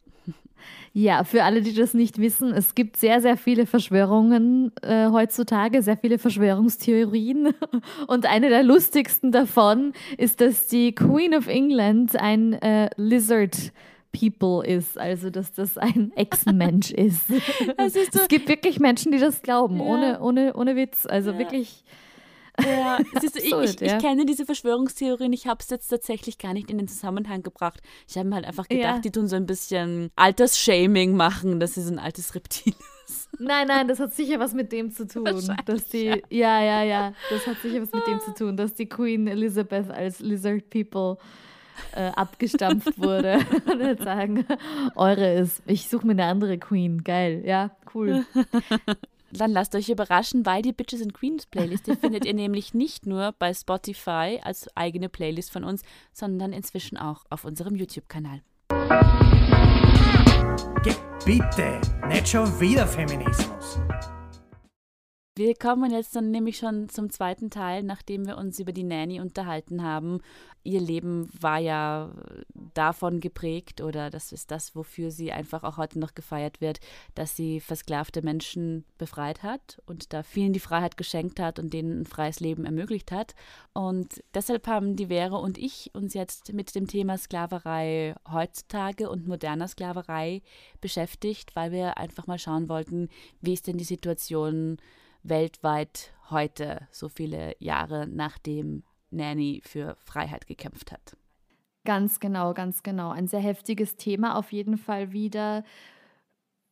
Ja, für alle, die das nicht wissen, es gibt sehr, sehr viele Verschwörungen äh, heutzutage, sehr viele Verschwörungstheorien. (laughs) Und eine der lustigsten davon ist, dass die Queen of England ein äh, Lizard People ist, also dass das ein (laughs) Ex-Mensch ist. Ist so- es gibt wirklich Menschen, die das glauben, Ja. ohne, ohne, ohne Witz. Also Ja. wirklich. Ja, (laughs) es ist, ich, Absurd, ich, ich ja. kenne diese Verschwörungstheorien, ich habe es jetzt tatsächlich gar nicht in den Zusammenhang gebracht. Ich habe mir halt einfach gedacht, Ja. die tun so ein bisschen Altersshaming machen, dass sie so ein altes Reptil (laughs) ist. Nein, nein, das hat sicher was mit dem zu tun, dass die, ja. ja, ja, das hat sicher was mit dem zu tun, dass die Queen Elizabeth als Lizard People äh, abgestampft wurde. (laughs) Und jetzt sagen, eure ist, ich suche mir eine andere Queen, geil, ja, cool. Dann lasst euch überraschen, weil die Bitches and Queens Playlist, findet ihr (laughs) nämlich nicht nur bei Spotify als eigene Playlist von uns, sondern inzwischen auch auf unserem YouTube-Kanal. Bitte, nicht schon wieder Feminismus. Wir kommen jetzt dann nämlich schon zum zweiten Teil, nachdem wir uns über die Nanny unterhalten haben. Ihr Leben war ja davon geprägt oder das ist das, wofür sie einfach auch heute noch gefeiert wird, dass sie versklavte Menschen befreit hat und da vielen die Freiheit geschenkt hat und denen ein freies Leben ermöglicht hat. Und deshalb haben die Vere und ich uns jetzt mit dem Thema Sklaverei heutzutage und moderner Sklaverei beschäftigt, weil wir einfach mal schauen wollten, wie ist denn die Situation weltweit heute, so viele Jahre nachdem Nanny für Freiheit gekämpft hat. Ganz genau, ganz genau. Ein sehr heftiges Thema auf jeden Fall wieder.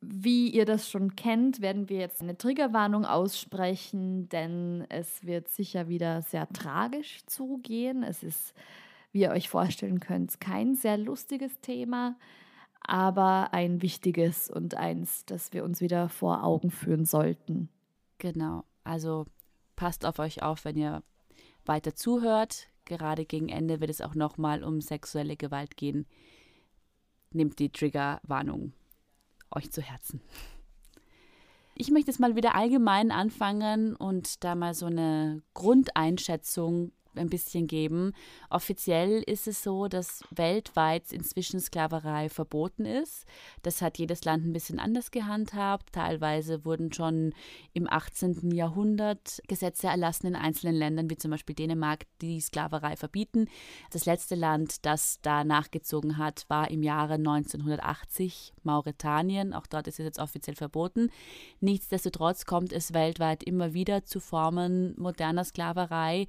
Wie ihr das schon kennt, werden wir jetzt eine Triggerwarnung aussprechen, denn es wird sicher wieder sehr tragisch zugehen. Es ist, wie ihr euch vorstellen könnt, kein sehr lustiges Thema, aber ein wichtiges und eins, das wir uns wieder vor Augen führen sollten. Genau, also passt auf euch auf, wenn ihr weiter zuhört. Gerade gegen Ende wird es auch nochmal um sexuelle Gewalt gehen. Nehmt die Triggerwarnung euch zu Herzen. Ich möchte jetzt mal wieder allgemein anfangen und da mal so eine Grundeinschätzung ein bisschen geben. Offiziell ist es so, dass weltweit inzwischen Sklaverei verboten ist. Das hat jedes Land ein bisschen anders gehandhabt. Teilweise wurden schon im 18. Jahrhundert Gesetze erlassen in einzelnen Ländern, wie zum Beispiel Dänemark, die Sklaverei verbieten. Das letzte Land, das da nachgezogen hat, war im Jahre 1980 Mauretanien. Auch dort ist es jetzt offiziell verboten. Nichtsdestotrotz kommt es weltweit immer wieder zu Formen moderner Sklaverei,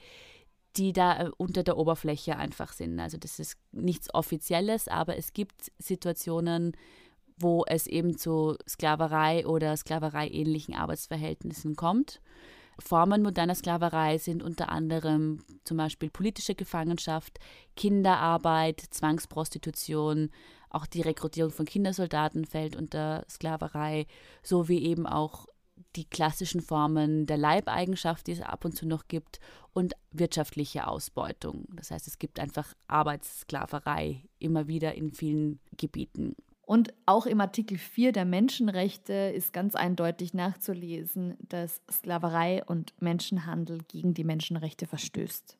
die da äh, unter der Oberfläche einfach sind. Also das ist nichts Offizielles, aber es gibt Situationen, wo es eben zu Sklaverei oder Sklaverei-ähnlichen Arbeitsverhältnissen kommt. Formen moderner Sklaverei sind unter anderem zum Beispiel politische Gefangenschaft, Kinderarbeit, Zwangsprostitution, auch die Rekrutierung von Kindersoldaten fällt unter Sklaverei, sowie eben auch die klassischen Formen der Leibeigenschaft, die es ab und zu noch gibt, und wirtschaftliche Ausbeutung. Das heißt, es gibt einfach Arbeitssklaverei immer wieder in vielen Gebieten. Und auch im Artikel 4 der Menschenrechte ist ganz eindeutig nachzulesen, dass Sklaverei und Menschenhandel gegen die Menschenrechte verstößt.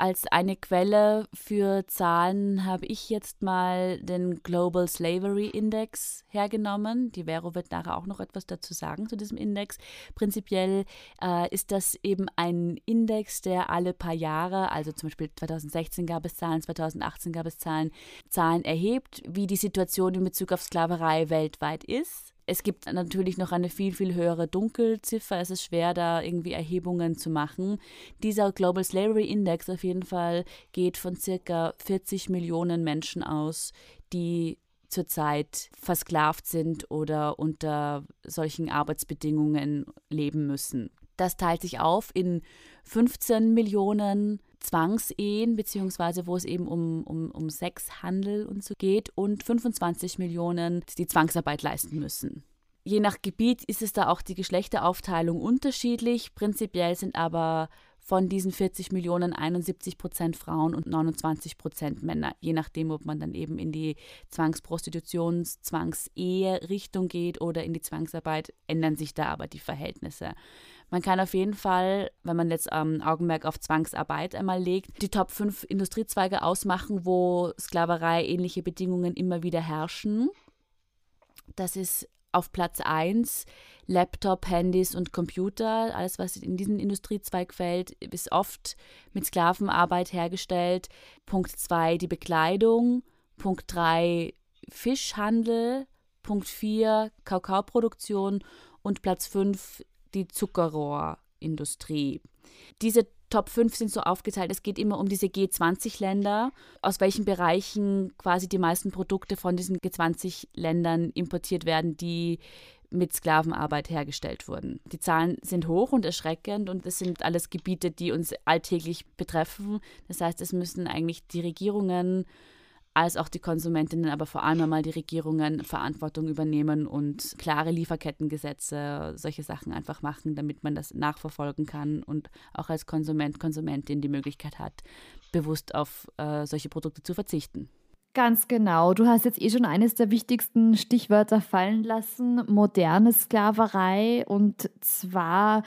Als eine Quelle für Zahlen habe ich jetzt mal den Global Slavery Index hergenommen. Die Vero wird nachher auch noch etwas dazu sagen zu diesem Index. Prinzipiell äh, ist das eben ein Index, der alle paar Jahre, also zum Beispiel 2016 gab es Zahlen, 2018 gab es Zahlen, Zahlen erhebt, wie die Situation in Bezug auf Sklaverei weltweit ist. Es gibt natürlich noch eine viel, viel höhere Dunkelziffer. Es ist schwer, da irgendwie Erhebungen zu machen. Dieser Global Slavery Index auf jeden Fall geht von circa 40 Millionen Menschen aus, die zurzeit versklavt sind oder unter solchen Arbeitsbedingungen leben müssen. Das teilt sich auf in 15 Millionen Zwangsehen, beziehungsweise wo es eben um, um, um Sexhandel und so geht, und 25 Millionen, die Zwangsarbeit leisten müssen. Je nach Gebiet ist es da auch die Geschlechteraufteilung unterschiedlich. Prinzipiell sind aber von diesen 40 Millionen 71 Prozent Frauen und 29 Prozent Männer, je nachdem, ob man dann eben in die Zwangsprostitutions-, Zwangsehe-Richtung geht oder in die Zwangsarbeit, ändern sich da aber die Verhältnisse. Man kann auf jeden Fall, wenn man jetzt ähm, Augenmerk auf Zwangsarbeit einmal legt, die Top 5 Industriezweige ausmachen, wo Sklaverei ähnliche Bedingungen immer wieder herrschen. Das ist auf Platz 1 Laptop, Handys und Computer. Alles, was in diesen Industriezweig fällt, ist oft mit Sklavenarbeit hergestellt. Punkt 2 die Bekleidung. Punkt 3 Fischhandel. Punkt 4 Kakaoproduktion. Und Platz 5 die Zuckerrohrindustrie. Diese Top 5 sind so aufgeteilt, es geht immer um diese G20-Länder, aus welchen Bereichen quasi die meisten Produkte von diesen G20-Ländern importiert werden, die mit Sklavenarbeit hergestellt wurden. Die Zahlen sind hoch und erschreckend und es sind alles Gebiete, die uns alltäglich betreffen. Das heißt, es müssen eigentlich die Regierungen als auch die Konsumentinnen, aber vor allem einmal die Regierungen Verantwortung übernehmen und klare Lieferkettengesetze, solche Sachen einfach machen, damit man das nachverfolgen kann und auch als Konsument, Konsumentin die Möglichkeit hat, bewusst auf äh, solche Produkte zu verzichten. Ganz genau. Du hast jetzt eh schon eines der wichtigsten Stichwörter fallen lassen, moderne Sklaverei. Und zwar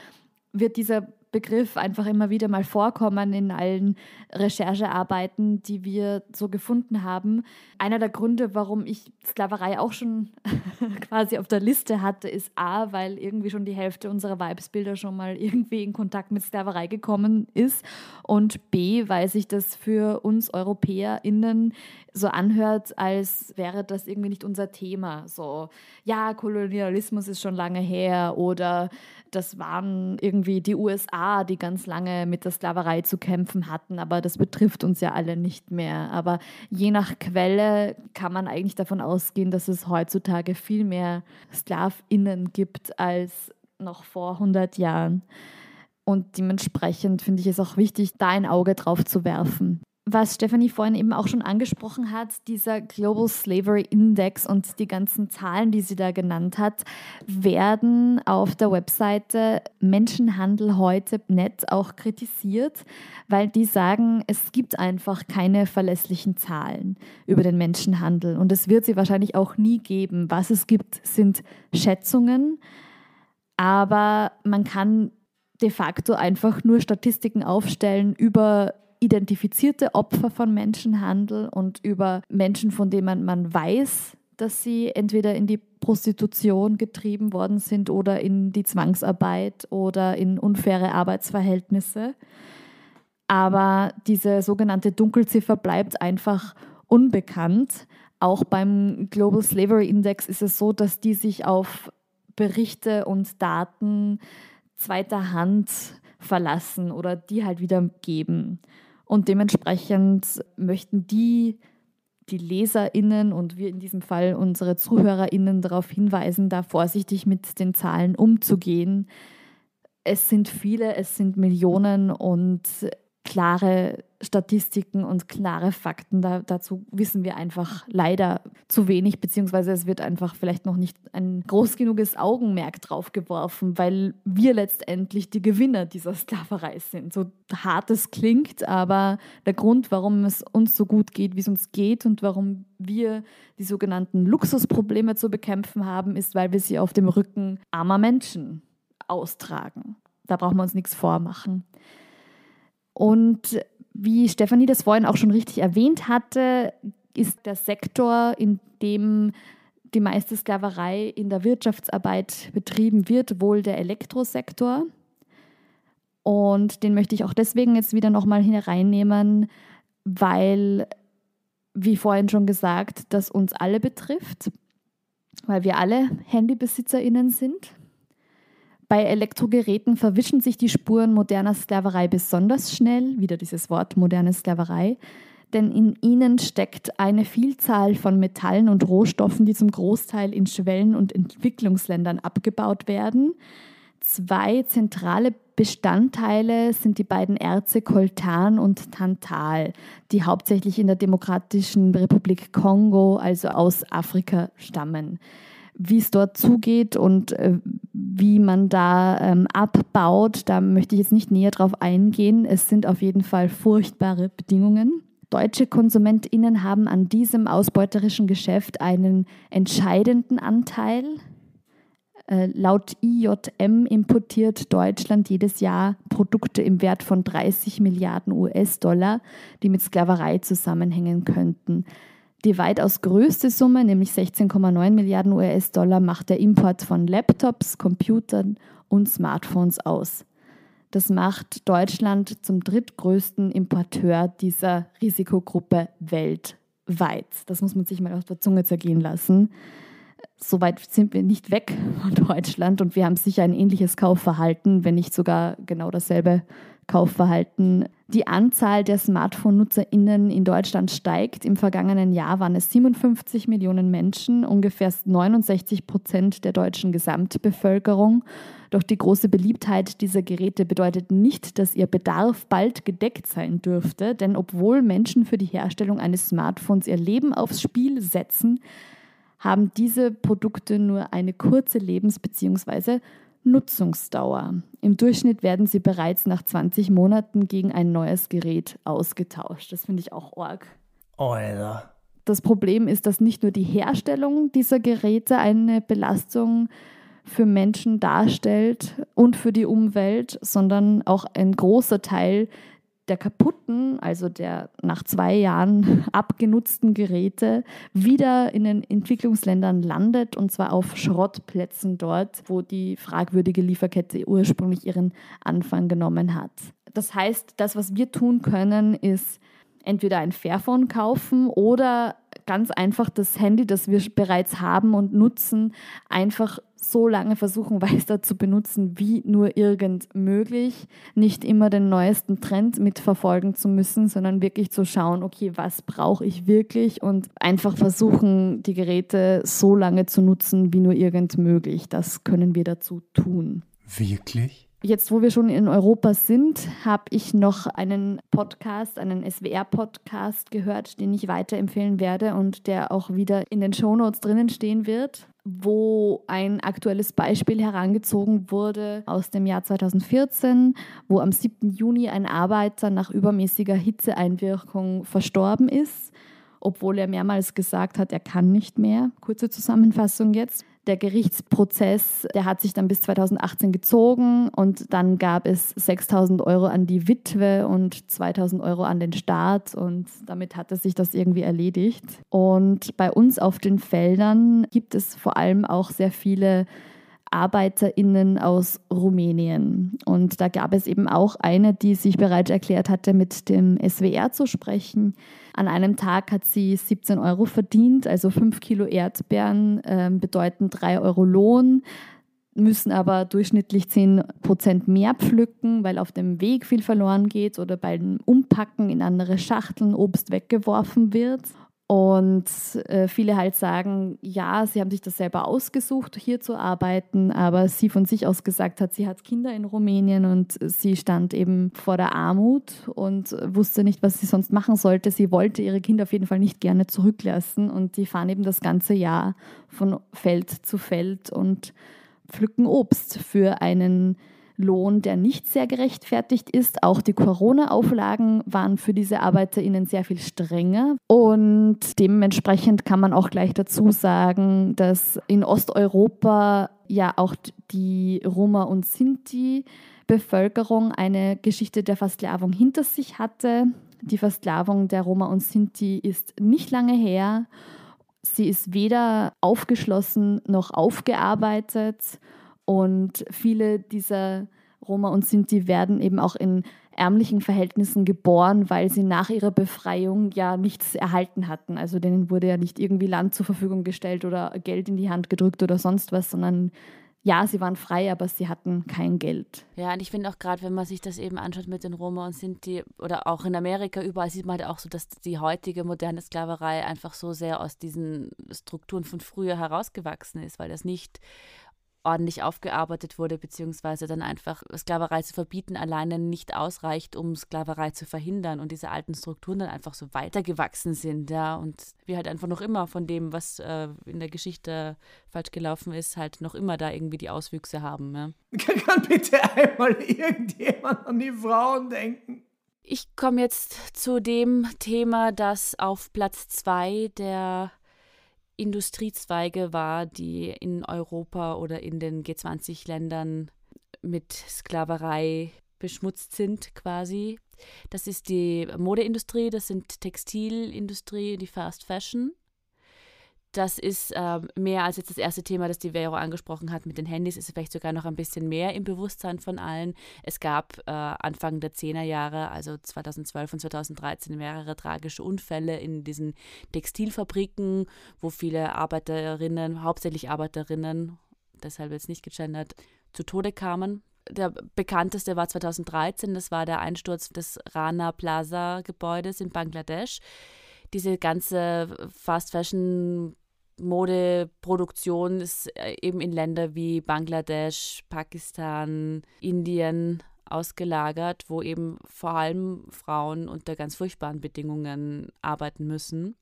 wird dieser Begriff einfach immer wieder mal vorkommen in allen Recherchearbeiten, die wir so gefunden haben. Einer der Gründe, warum ich Sklaverei auch schon (laughs) quasi auf der Liste hatte, ist A, weil irgendwie schon die Hälfte unserer Vibesbilder schon mal irgendwie in Kontakt mit Sklaverei gekommen ist und B, weil sich das für uns EuropäerInnen so anhört, als wäre das irgendwie nicht unser Thema. So, ja, Kolonialismus ist schon lange her oder das waren irgendwie die USA, die ganz lange mit der Sklaverei zu kämpfen hatten, aber das betrifft uns ja alle nicht mehr. Aber je nach Quelle kann man eigentlich davon ausgehen, dass es heutzutage viel mehr SklavInnen gibt als noch vor 100 Jahren. Und dementsprechend finde ich es auch wichtig, da ein Auge drauf zu werfen was Stephanie vorhin eben auch schon angesprochen hat, dieser Global Slavery Index und die ganzen Zahlen, die sie da genannt hat, werden auf der Webseite Menschenhandel heute.net auch kritisiert, weil die sagen, es gibt einfach keine verlässlichen Zahlen über den Menschenhandel und es wird sie wahrscheinlich auch nie geben. Was es gibt, sind Schätzungen, aber man kann de facto einfach nur Statistiken aufstellen über identifizierte Opfer von Menschenhandel und über Menschen, von denen man weiß, dass sie entweder in die Prostitution getrieben worden sind oder in die Zwangsarbeit oder in unfaire Arbeitsverhältnisse. Aber diese sogenannte Dunkelziffer bleibt einfach unbekannt. Auch beim Global Slavery Index ist es so, dass die sich auf Berichte und Daten zweiter Hand verlassen oder die halt wieder geben. Und dementsprechend möchten die, die LeserInnen und wir in diesem Fall unsere ZuhörerInnen darauf hinweisen, da vorsichtig mit den Zahlen umzugehen, es sind viele, es sind Millionen und klare Statistiken und klare Fakten. Da, dazu wissen wir einfach leider zu wenig, beziehungsweise es wird einfach vielleicht noch nicht ein groß genuges Augenmerk drauf geworfen, weil wir letztendlich die Gewinner dieser Sklaverei sind. So hart es klingt, aber der Grund, warum es uns so gut geht, wie es uns geht und warum wir die sogenannten Luxusprobleme zu bekämpfen haben, ist, weil wir sie auf dem Rücken armer Menschen austragen. Da brauchen wir uns nichts vormachen. Und wie Stefanie das vorhin auch schon richtig erwähnt hatte, ist der Sektor, in dem die meiste Sklaverei in der Wirtschaftsarbeit betrieben wird, wohl der Elektrosektor. Und den möchte ich auch deswegen jetzt wieder nochmal hereinnehmen, weil, wie vorhin schon gesagt, das uns alle betrifft, weil wir alle HandybesitzerInnen sind. Bei Elektrogeräten verwischen sich die Spuren moderner Sklaverei besonders schnell, wieder dieses Wort moderne Sklaverei, denn in ihnen steckt eine Vielzahl von Metallen und Rohstoffen, die zum Großteil in Schwellen- und Entwicklungsländern abgebaut werden. Zwei zentrale Bestandteile sind die beiden Erze Coltan und Tantal, die hauptsächlich in der Demokratischen Republik Kongo, also aus Afrika, stammen wie es dort zugeht und äh, wie man da ähm, abbaut. Da möchte ich jetzt nicht näher drauf eingehen. Es sind auf jeden Fall furchtbare Bedingungen. Deutsche KonsumentInnen haben an diesem ausbeuterischen Geschäft einen entscheidenden Anteil. Äh, laut IJM importiert Deutschland jedes Jahr Produkte im Wert von 30 Milliarden US-Dollar, die mit Sklaverei zusammenhängen könnten. Die weitaus größte Summe, nämlich 16,9 Milliarden US-Dollar, macht der Import von Laptops, Computern und Smartphones aus. Das macht Deutschland zum drittgrößten Importeur dieser Risikogruppe weltweit. Das muss man sich mal auf der Zunge zergehen lassen. Soweit sind wir nicht weg von Deutschland und wir haben sicher ein ähnliches Kaufverhalten, wenn nicht sogar genau dasselbe Kaufverhalten. Die Anzahl der Smartphone-NutzerInnen in Deutschland steigt. Im vergangenen Jahr waren es 57 Millionen Menschen, ungefähr 69 Prozent der deutschen Gesamtbevölkerung. Doch die große Beliebtheit dieser Geräte bedeutet nicht, dass ihr Bedarf bald gedeckt sein dürfte, denn obwohl Menschen für die Herstellung eines Smartphones ihr Leben aufs Spiel setzen, haben diese Produkte nur eine kurze Lebens- bzw. Nutzungsdauer. Im Durchschnitt werden sie bereits nach 20 Monaten gegen ein neues Gerät ausgetauscht. Das finde ich auch arg. Alter. Das Problem ist, dass nicht nur die Herstellung dieser Geräte eine Belastung für Menschen darstellt und für die Umwelt, sondern auch ein großer Teil der kaputten, also der nach zwei Jahren (laughs) abgenutzten Geräte wieder in den Entwicklungsländern landet und zwar auf Schrottplätzen dort, wo die fragwürdige Lieferkette ursprünglich ihren Anfang genommen hat. Das heißt, das, was wir tun können, ist entweder ein Fairphone kaufen oder ganz einfach das Handy, das wir bereits haben und nutzen, einfach so lange versuchen (laughs) weiter zu benutzen, wie nur irgend möglich. Nicht immer den neuesten Trend mitverfolgen zu müssen, sondern wirklich zu schauen, okay, was brauche ich wirklich und einfach versuchen, die Geräte so lange zu nutzen, wie nur irgend möglich. Das können wir dazu tun. Wirklich? Jetzt, wo wir schon in Europa sind, habe ich noch einen Podcast, einen SWR-Podcast gehört, den ich weiterempfehlen werde und der auch wieder in den Shownotes drinnen stehen wird, wo ein aktuelles Beispiel herangezogen wurde aus dem Jahr 2014, wo am 7. Juni ein Arbeiter nach übermäßiger Hitzeeinwirkung verstorben ist, obwohl er mehrmals gesagt hat, er kann nicht mehr. Kurze Zusammenfassung jetzt. Der Gerichtsprozess, der hat sich dann bis 2018 gezogen und dann gab es 6000 Euro an die Witwe und 2000 Euro an den Staat und damit hatte sich das irgendwie erledigt. Und bei uns auf den Feldern gibt es vor allem auch sehr viele ArbeiterInnen aus Rumänien. Und da gab es eben auch eine, die sich bereit erklärt hatte, mit dem SWR zu sprechen. An einem Tag hat sie 17 Euro verdient, also 5 Kilo Erdbeeren äh, bedeuten 3 Euro Lohn müssen aber durchschnittlich 10 Prozent mehr pflücken, weil auf dem Weg viel verloren geht oder beim Umpacken in andere Schachteln Obst weggeworfen wird. Und äh, viele halt sagen, ja, sie haben sich das selber ausgesucht, hier zu arbeiten, aber sie von sich aus gesagt hat, sie hat Kinder in Rumänien und sie stand eben vor der Armut und wusste nicht, was sie sonst machen sollte. Sie wollte ihre Kinder auf jeden Fall nicht gerne zurücklassen und die fahren eben das ganze Jahr von Feld zu Feld und pflücken Obst für einen Lohn, der nicht sehr gerechtfertigt ist. Auch die Corona-Auflagen waren für diese ArbeiterInnen sehr viel strenger. Und dementsprechend kann man auch gleich dazu sagen, dass in Osteuropa ja auch die Roma und Sinti Bevölkerung eine Geschichte der Versklavung hinter sich hatte. Die Versklavung der Roma und Sinti ist nicht lange her. Sie ist weder aufgeschlossen noch aufgearbeitet. Und viele dieser Roma und Sinti werden eben auch in ärmlichen Verhältnissen geboren, weil sie nach ihrer Befreiung ja nichts erhalten hatten. Also denen wurde ja nicht irgendwie Land zur Verfügung gestellt oder Geld in die Hand gedrückt oder sonst was, sondern ja, sie waren frei, aber sie hatten kein Geld. Ja, und ich finde auch gerade, wenn man sich das eben anschaut mit den Roma und Sinti oder auch in Amerika, überall sieht man halt auch so, dass die heutige moderne Sklaverei einfach so sehr aus diesen Strukturen von früher herausgewachsen ist, weil das nicht ordentlich aufgearbeitet wurde, beziehungsweise dann einfach Sklaverei zu verbieten alleine nicht ausreicht, um Sklaverei zu verhindern und diese alten Strukturen dann einfach so weitergewachsen sind, ja, und wir halt einfach noch immer von dem, was äh, in der Geschichte falsch gelaufen ist, halt noch immer da irgendwie die Auswüchse haben, ja. (laughs) Kann bitte einmal irgendjemand an die Frauen denken? Ich komme jetzt zu dem Thema, das auf Platz zwei der Industriezweige war, die in Europa oder in den G20-Ländern mit Sklaverei beschmutzt sind quasi. Das ist die Modeindustrie, das sind Textilindustrie, die Fast Fashion das ist äh, mehr als jetzt das erste Thema, das die Vero angesprochen hat mit den Handys, ist vielleicht sogar noch ein bisschen mehr im Bewusstsein von allen. Es gab äh, Anfang der 10er Jahre, also 2012 und 2013, mehrere tragische Unfälle in diesen Textilfabriken, wo viele Arbeiterinnen, hauptsächlich Arbeiterinnen, deshalb jetzt nicht gegendert, zu Tode kamen. Der bekannteste war 2013, das war der Einsturz des Rana Plaza Gebäudes in Bangladesch diese ganze Fast Fashion Modeproduktion ist äh, eben in Länder wie Bangladesch, Pakistan, Indien ausgelagert, wo eben vor allem Frauen unter ganz furchtbaren Bedingungen arbeiten müssen.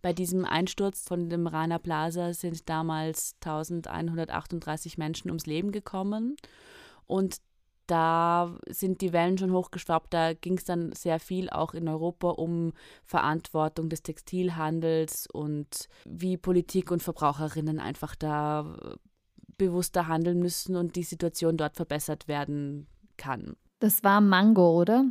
Bei diesem Einsturz von dem Rana Plaza sind damals 1138 Menschen ums Leben gekommen und da sind die Wellen schon hochgeschwappt. Da ging es dann sehr viel auch in Europa um Verantwortung des Textilhandels und wie Politik und Verbraucherinnen einfach da bewusster handeln müssen und die Situation dort verbessert werden kann. Das war Mango, oder?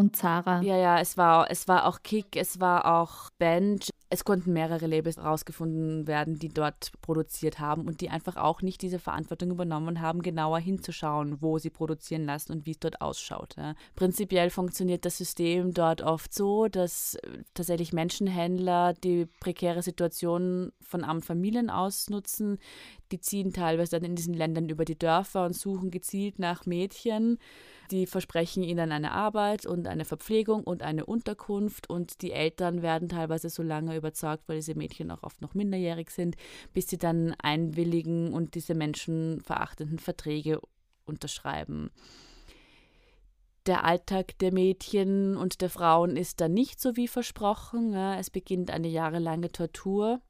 Und Zara. Ja, ja, es war, es war auch Kick, es war auch Bench. Es konnten mehrere Labels herausgefunden werden, die dort produziert haben und die einfach auch nicht diese Verantwortung übernommen haben, genauer hinzuschauen, wo sie produzieren lassen und wie es dort ausschaut. Ja. Prinzipiell funktioniert das System dort oft so, dass äh, tatsächlich Menschenhändler die prekäre Situation von armen Familien ausnutzen. Die ziehen teilweise dann in diesen Ländern über die Dörfer und suchen gezielt nach Mädchen die versprechen ihnen eine Arbeit und eine Verpflegung und eine Unterkunft und die Eltern werden teilweise so lange überzeugt, weil diese Mädchen auch oft noch minderjährig sind, bis sie dann einwilligen und diese menschenverachtenden Verträge unterschreiben. Der Alltag der Mädchen und der Frauen ist dann nicht so wie versprochen. Es beginnt eine jahrelange Tortur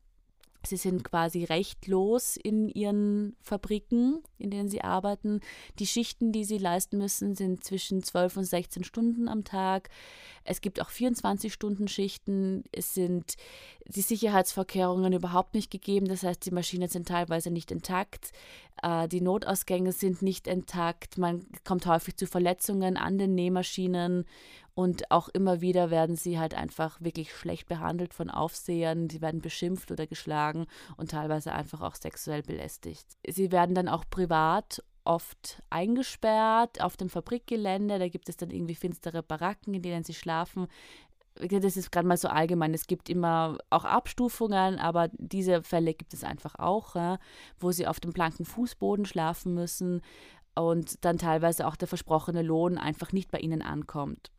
Sie sind quasi rechtlos in ihren Fabriken, in denen sie arbeiten. Die Schichten, die sie leisten müssen, sind zwischen 12 und 16 Stunden am Tag. Es gibt auch 24-Stunden-Schichten. Es sind die Sicherheitsvorkehrungen überhaupt nicht gegeben. Das heißt, die Maschinen sind teilweise nicht intakt. Äh, die Notausgänge sind nicht intakt. Man kommt häufig zu Verletzungen an den Nähmaschinen. Und auch immer wieder werden sie halt einfach wirklich schlecht behandelt von Aufsehern. Sie werden beschimpft oder geschlagen und teilweise einfach auch sexuell belästigt. Sie werden dann auch privat oft eingesperrt auf dem Fabrikgelände. Da gibt es dann irgendwie finstere Baracken, in denen sie schlafen. Das ist gerade mal so allgemein. Es gibt immer auch Abstufungen, aber diese Fälle gibt es einfach auch, wo sie auf dem blanken Fußboden schlafen müssen und dann teilweise auch der versprochene Lohn einfach nicht bei ihnen ankommt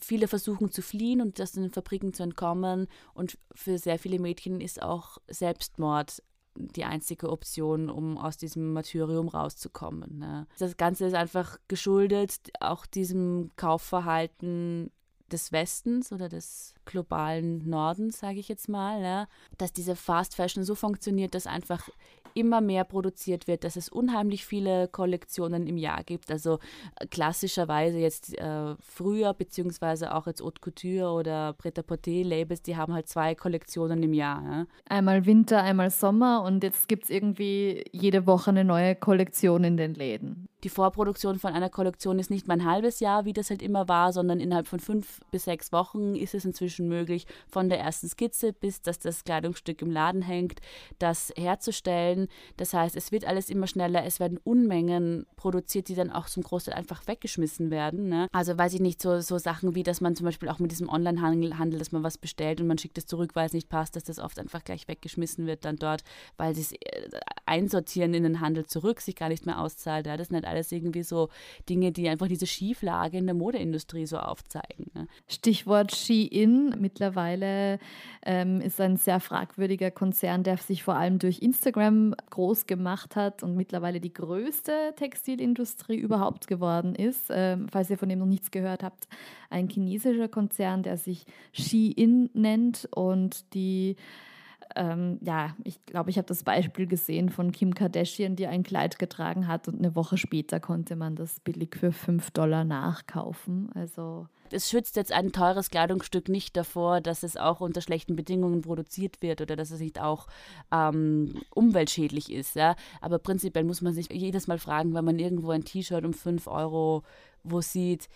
viele versuchen zu fliehen und aus den Fabriken zu entkommen. Und für sehr viele Mädchen ist auch Selbstmord die einzige Option, um aus diesem Martyrium rauszukommen. Ne? Das Ganze ist einfach geschuldet auch diesem Kaufverhalten des Westens oder des globalen Nordens, sage ich jetzt mal, ja, dass diese Fast Fashion so funktioniert, dass einfach immer mehr produziert wird, dass es unheimlich viele Kollektionen im Jahr gibt. Also äh, klassischerweise jetzt äh, früher, beziehungsweise auch jetzt Haute Couture oder Pret-à-Porter-Labels, die haben halt zwei Kollektionen im Jahr. Ja. Einmal Winter, einmal Sommer und jetzt gibt es irgendwie jede Woche eine neue Kollektion in den Läden. Die Vorproduktion von einer Kollektion ist nicht mal ein halbes Jahr, wie das halt immer war, sondern innerhalb von fünf bis sechs Wochen ist es inzwischen möglich, von der ersten Skizze bis dass das Kleidungsstück im Laden hängt, das herzustellen. Das heißt, es wird alles immer schneller, es werden Unmengen produziert, die dann auch zum Großteil einfach weggeschmissen werden. Ne? Also weiß ich nicht, so, so Sachen wie, dass man zum Beispiel auch mit diesem Onlinehandel, Handel, dass man was bestellt und man schickt es zurück, weil es nicht passt, dass das oft einfach gleich weggeschmissen wird dann dort, weil sie es äh, einsortieren in den Handel zurück, sich gar nicht mehr auszahlt. Ja? Das sind halt alles irgendwie so Dinge, die einfach diese Schieflage in der Modeindustrie so aufzeigen. Ne? Stichwort Shein. Mittlerweile ähm, ist ein sehr fragwürdiger Konzern, der sich vor allem durch Instagram groß gemacht hat und mittlerweile die größte Textilindustrie überhaupt geworden ist. Ähm, falls ihr von dem noch nichts gehört habt, ein chinesischer Konzern, der sich Shein nennt und die ähm, ja, ich glaube, ich habe das Beispiel gesehen von Kim Kardashian, die ein Kleid getragen hat und eine Woche später konnte man das billig für 5 Dollar nachkaufen. Also es schützt jetzt ein teures Kleidungsstück nicht davor, dass es auch unter schlechten Bedingungen produziert wird oder dass es nicht auch ähm, umweltschädlich ist. Ja? Aber prinzipiell muss man sich jedes Mal fragen, wenn man irgendwo ein T-Shirt um 5 Euro wo sieht,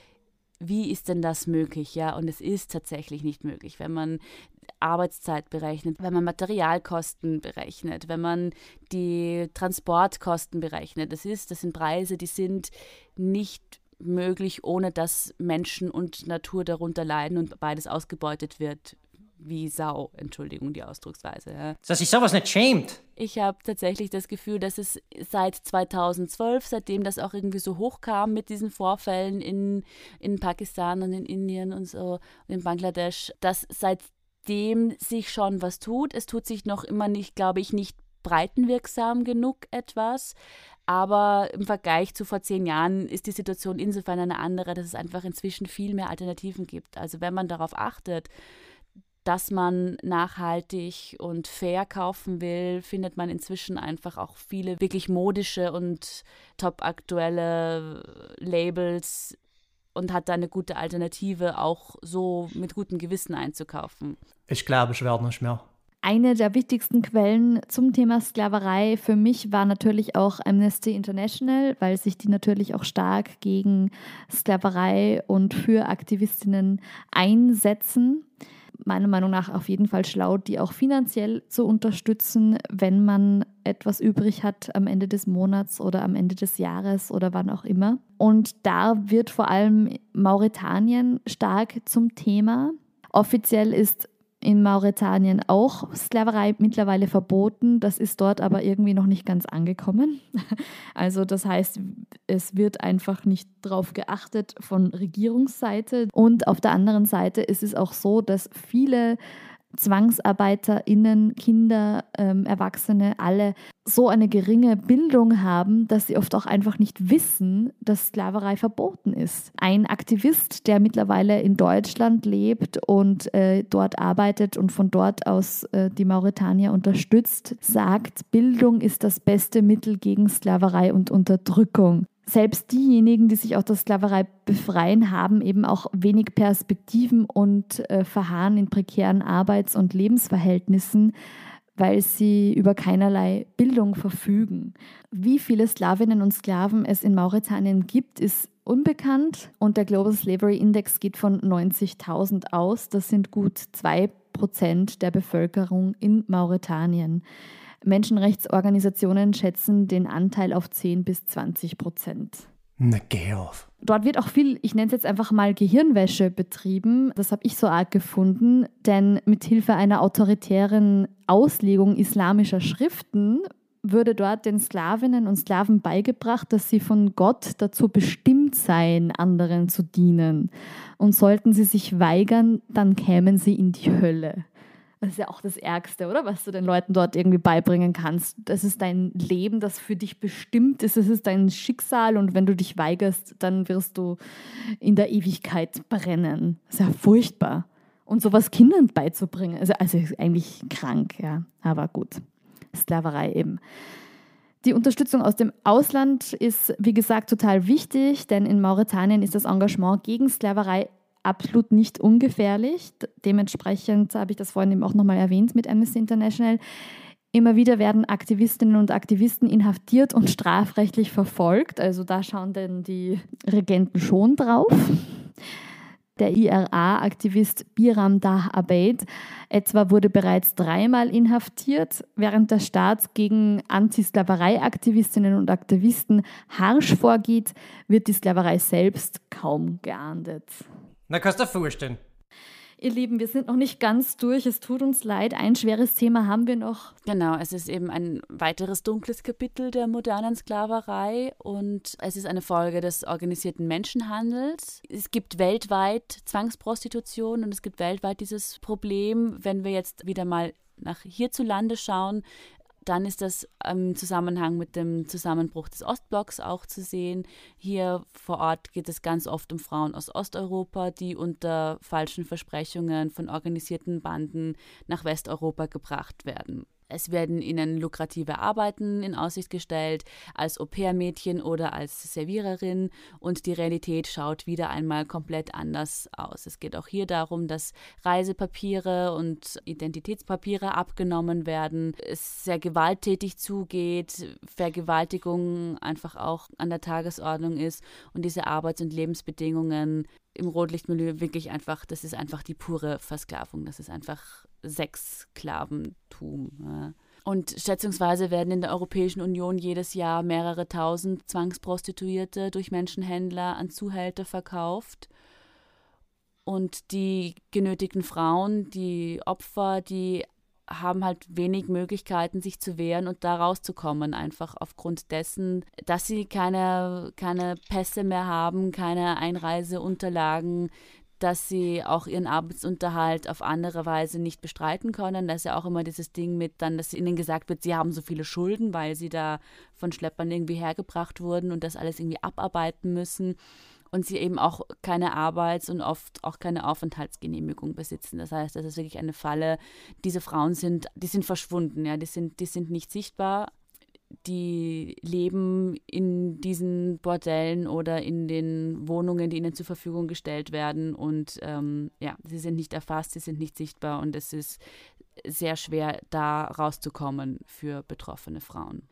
wie ist denn das möglich? Ja, und es ist tatsächlich nicht möglich, wenn man Arbeitszeit berechnet, wenn man Materialkosten berechnet, wenn man die Transportkosten berechnet. Das ist, das sind Preise, die sind nicht möglich, ohne dass Menschen und Natur darunter leiden und beides ausgebeutet wird wie Sau, Entschuldigung die Ausdrucksweise. Ja. Dass sich sowas nicht schämt. Ich habe tatsächlich das Gefühl, dass es seit 2012, seitdem das auch irgendwie so hochkam mit diesen Vorfällen in, in Pakistan und in Indien und so und in Bangladesch, dass seitdem sich schon was tut. Es tut sich noch immer nicht, glaube ich, nicht breitenwirksam genug etwas. Aber im Vergleich zu vor zehn Jahren ist die Situation insofern eine andere, dass es einfach inzwischen viel mehr Alternativen gibt. Also wenn man darauf achtet, dass man nachhaltig und fair kaufen will, findet man inzwischen einfach auch viele wirklich modische und top aktuelle Labels und hat da eine gute Alternative, auch so mit gutem Gewissen einzukaufen. Ich glaube, ich werde nicht mehr. Eine der wichtigsten Quellen zum Thema Sklaverei für mich war natürlich auch Amnesty International, weil sich die natürlich auch stark gegen Sklaverei und für Aktivistinnen einsetzen meiner Meinung nach auf jeden Fall schlau, die auch finanziell zu unterstützen, wenn man etwas übrig hat am Ende des Monats oder am Ende des Jahres oder wann auch immer. Und da wird vor allem Mauretanien stark zum Thema. Offiziell ist in Mauretanien auch Sklaverei mittlerweile verboten. Das ist dort aber irgendwie noch nicht ganz angekommen. (laughs) Also das heißt, es wird einfach nicht darauf geachtet von Regierungsseite. Und auf der anderen Seite ist es auch so, dass viele ZwangsarbeiterInnen, Kinder, ähm, Erwachsene alle so eine geringe Bildung haben, dass sie oft auch einfach nicht wissen, dass Sklaverei verboten ist. Ein Aktivist, der mittlerweile in Deutschland lebt und äh, dort arbeitet und von dort aus äh, die Mauretanier unterstützt, sagt, Bildung ist das beste Mittel gegen Sklaverei und Unterdrückung selbst diejenigen, die sich aus der Sklaverei befreien, haben eben auch wenig Perspektiven und äh, verharren in prekären Arbeits- und Lebensverhältnissen, weil sie über keinerlei Bildung verfügen. Wie viele Sklavinnen und Sklaven es in Mauretanien gibt, ist unbekannt und der Global Slavery Index geht von 90.000 aus. Das sind gut zwei Prozent der Bevölkerung in Mauretanien. Menschenrechtsorganisationen schätzen den Anteil auf 10 bis 20 Prozent. Na, geh auf. Dort wird auch viel, ich nenne es jetzt einfach mal Gehirnwäsche betrieben. Das habe ich so arg gefunden, denn mit Hilfe einer autoritären Auslegung islamischer Schriften würde dort den Sklavinnen und Sklaven beigebracht, dass sie von Gott dazu bestimmt seien, anderen zu dienen. Und sollten sie sich weigern, dann kämen sie in die Hölle. Das ist ja auch das Ärgste, oder? Was du den Leuten dort irgendwie beibringen kannst. Das ist dein Leben, das für dich bestimmt ist. Es ist dein Schicksal und wenn du dich weigerst, dann wirst du in der Ewigkeit brennen. Das ist ja furchtbar. Und sowas Kindern beizubringen, also, also eigentlich krank, ja. Aber gut. Sklaverei eben. Die Unterstützung aus dem Ausland ist, wie gesagt, total wichtig, denn in Mauretanien ist das Engagement gegen Sklaverei absolut nicht ungefährlich. Dementsprechend habe ich das vorhin eben auch nochmal erwähnt mit Amnesty International. Immer wieder werden Aktivistinnen und Aktivisten inhaftiert und strafrechtlich verfolgt. Also da schauen denn die Regenten schon drauf. Der IRA-Aktivist Biram Dah Abeid etwa wurde bereits dreimal inhaftiert, während der Staat gegen Antisklaverei-Aktivistinnen und Aktivisten harsch vorgeht, wird die Sklaverei selbst kaum geahndet. Na, kannst du dir vorstellen. Ihr Lieben, wir sind noch nicht ganz durch. Es tut uns leid. Ein schweres Thema haben wir noch. Genau, es ist eben ein weiteres dunkles Kapitel der modernen Sklaverei und es ist eine Folge des organisierten Menschenhandels. Es gibt weltweit Zwangsprostitution und es gibt weltweit dieses Problem, wenn wir jetzt wieder mal nach hierzulande schauen, dann ist das im Zusammenhang mit dem Zusammenbruch des Ostblocks auch zu sehen. Hier vor Ort geht es ganz oft um Frauen aus Osteuropa, die unter falschen Versprechungen von organisierten Banden nach Westeuropa gebracht werden. Es werden ihnen lukrative Arbeiten in Aussicht gestellt, als Au-pair-Mädchen oder als Serviererin und die Realität schaut wieder einmal komplett anders aus. Es geht auch hier darum, dass Reisepapiere und Identitätspapiere abgenommen werden, es sehr gewalttätig zugeht, Vergewaltigung einfach auch an der Tagesordnung ist und diese Arbeits- und Lebensbedingungen im Rotlichtmilieu wirklich einfach, das ist einfach die pure Versklavung. Das ist einfach Sexsklaventum. Und schätzungsweise werden in der Europäischen Union jedes Jahr mehrere tausend Zwangsprostituierte durch Menschenhändler an Zuhälter verkauft. Und die genötigten Frauen, die Opfer, die haben halt wenig Möglichkeiten, sich zu wehren und da rauszukommen, einfach aufgrund dessen, dass sie keine, keine Pässe mehr haben, keine Einreiseunterlagen, dass sie auch ihren Arbeitsunterhalt auf andere Weise nicht bestreiten können. Das ist ja auch immer dieses Ding mit dann, dass ihnen gesagt wird, sie haben so viele Schulden, weil sie da von Schleppern irgendwie hergebracht wurden und das alles irgendwie abarbeiten müssen und sie eben auch keine Arbeits- und oft auch keine Aufenthaltsgenehmigung besitzen. Das heißt, das ist wirklich eine Falle. Diese Frauen sind, die sind verschwunden, ja, die sind, die sind nicht sichtbar die leben in diesen Bordellen oder in den Wohnungen, die ihnen zur Verfügung gestellt werden. Und ähm, ja, sie sind nicht erfasst, sie sind nicht sichtbar und es ist sehr schwer, da rauszukommen für betroffene Frauen.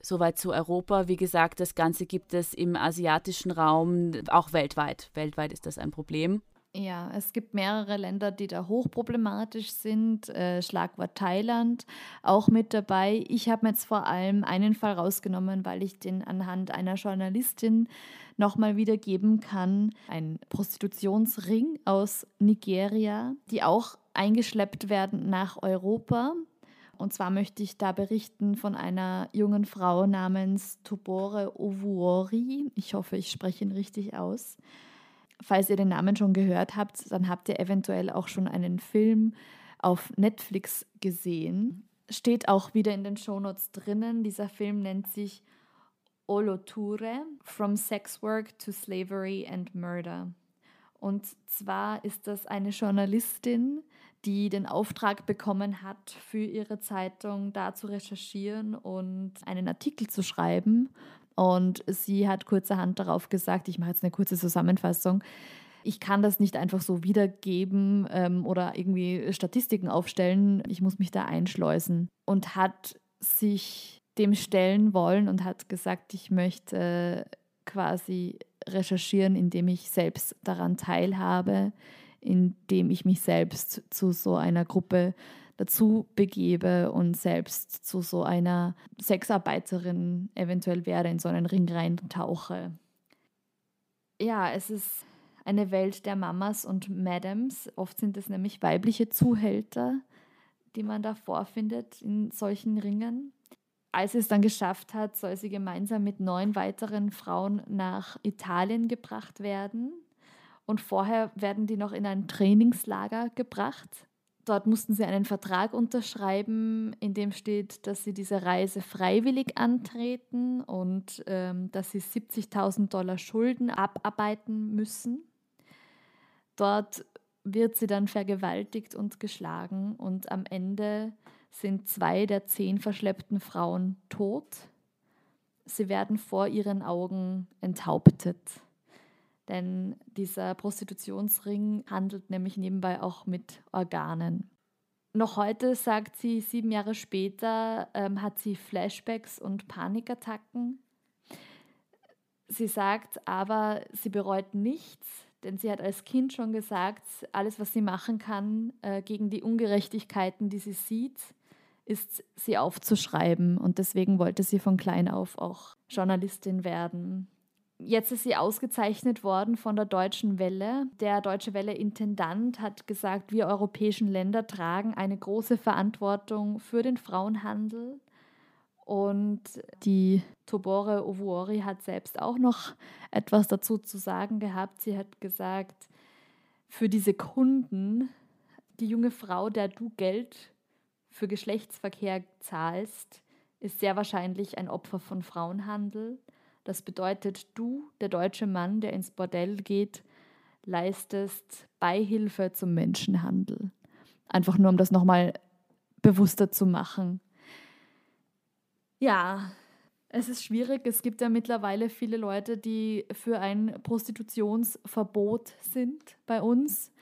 Soweit zu Europa. Wie gesagt, das Ganze gibt es im asiatischen Raum, auch weltweit. Weltweit ist das ein Problem. Ja, es gibt mehrere Länder, die da hochproblematisch sind. Äh, Schlagwort Thailand auch mit dabei. Ich habe jetzt vor allem einen Fall rausgenommen, weil ich den anhand einer Journalistin nochmal wiedergeben kann. Ein Prostitutionsring aus Nigeria, die auch eingeschleppt werden nach Europa. Und zwar möchte ich da berichten von einer jungen Frau namens Tobore Ovuori. Ich hoffe, ich spreche ihn richtig aus falls ihr den Namen schon gehört habt, dann habt ihr eventuell auch schon einen Film auf Netflix gesehen. Steht auch wieder in den Shownotes drinnen. Dieser Film nennt sich Oloture, From Sex Work to Slavery and Murder. Und zwar ist das eine Journalistin, die den Auftrag bekommen hat, für ihre Zeitung da zu recherchieren und einen Artikel zu schreiben. Und sie hat kurzerhand darauf gesagt, ich mache jetzt eine kurze Zusammenfassung, ich kann das nicht einfach so wiedergeben ähm, oder irgendwie Statistiken aufstellen, ich muss mich da einschleusen. Und hat sich dem stellen wollen und hat gesagt, ich möchte quasi recherchieren, indem ich selbst daran teilhabe, indem ich mich selbst zu so einer Gruppe dazu begebe und selbst zu so einer Sexarbeiterin eventuell werde, in so einen Ring reintauche. Ja, es ist eine Welt der Mamas und Madams. Oft sind es nämlich weibliche Zuhälter, die man da vorfindet in solchen Ringen. als sie es dann geschafft hat, soll sie gemeinsam mit neun weiteren Frauen nach Italien gebracht werden. Und vorher werden die noch in ein Trainingslager gebracht. Dort mussten sie einen Vertrag unterschreiben, in dem steht, dass sie diese Reise freiwillig antreten und ähm, dass sie 70.000 Dollar Schulden abarbeiten müssen. Dort wird sie dann vergewaltigt und geschlagen und am Ende sind zwei der zehn verschleppten Frauen tot. Sie werden vor ihren Augen enthauptet. Denn dieser Prostitutionsring handelt nämlich nebenbei auch mit Organen. Noch heute sagt sie, sieben Jahre später ähm, hat sie Flashbacks und Panikattacken. Sie sagt aber, sie bereut nichts, denn sie hat als Kind schon gesagt, alles, was sie machen kann äh, gegen die Ungerechtigkeiten, die sie sieht, ist, sie aufzuschreiben. Und deswegen wollte sie von klein auf auch Journalistin werden. Jetzt ist sie ausgezeichnet worden von der Deutschen Welle. Der Deutsche Welle-Intendant hat gesagt, wir europäischen Länder tragen eine große Verantwortung für den Frauenhandel. Und die Tobore Ovuori hat selbst auch noch etwas dazu zu sagen gehabt. Sie hat gesagt, für diese Kunden, die junge Frau, der du Geld für Geschlechtsverkehr zahlst, ist sehr wahrscheinlich ein Opfer von Frauenhandel. Das bedeutet, du, der deutsche Mann, der ins Bordell geht, leistest Beihilfe zum Menschenhandel. Einfach nur, um das nochmal bewusster zu machen. Ja, es ist schwierig. Es gibt ja mittlerweile viele Leute, die für ein Prostitutionsverbot sind bei uns.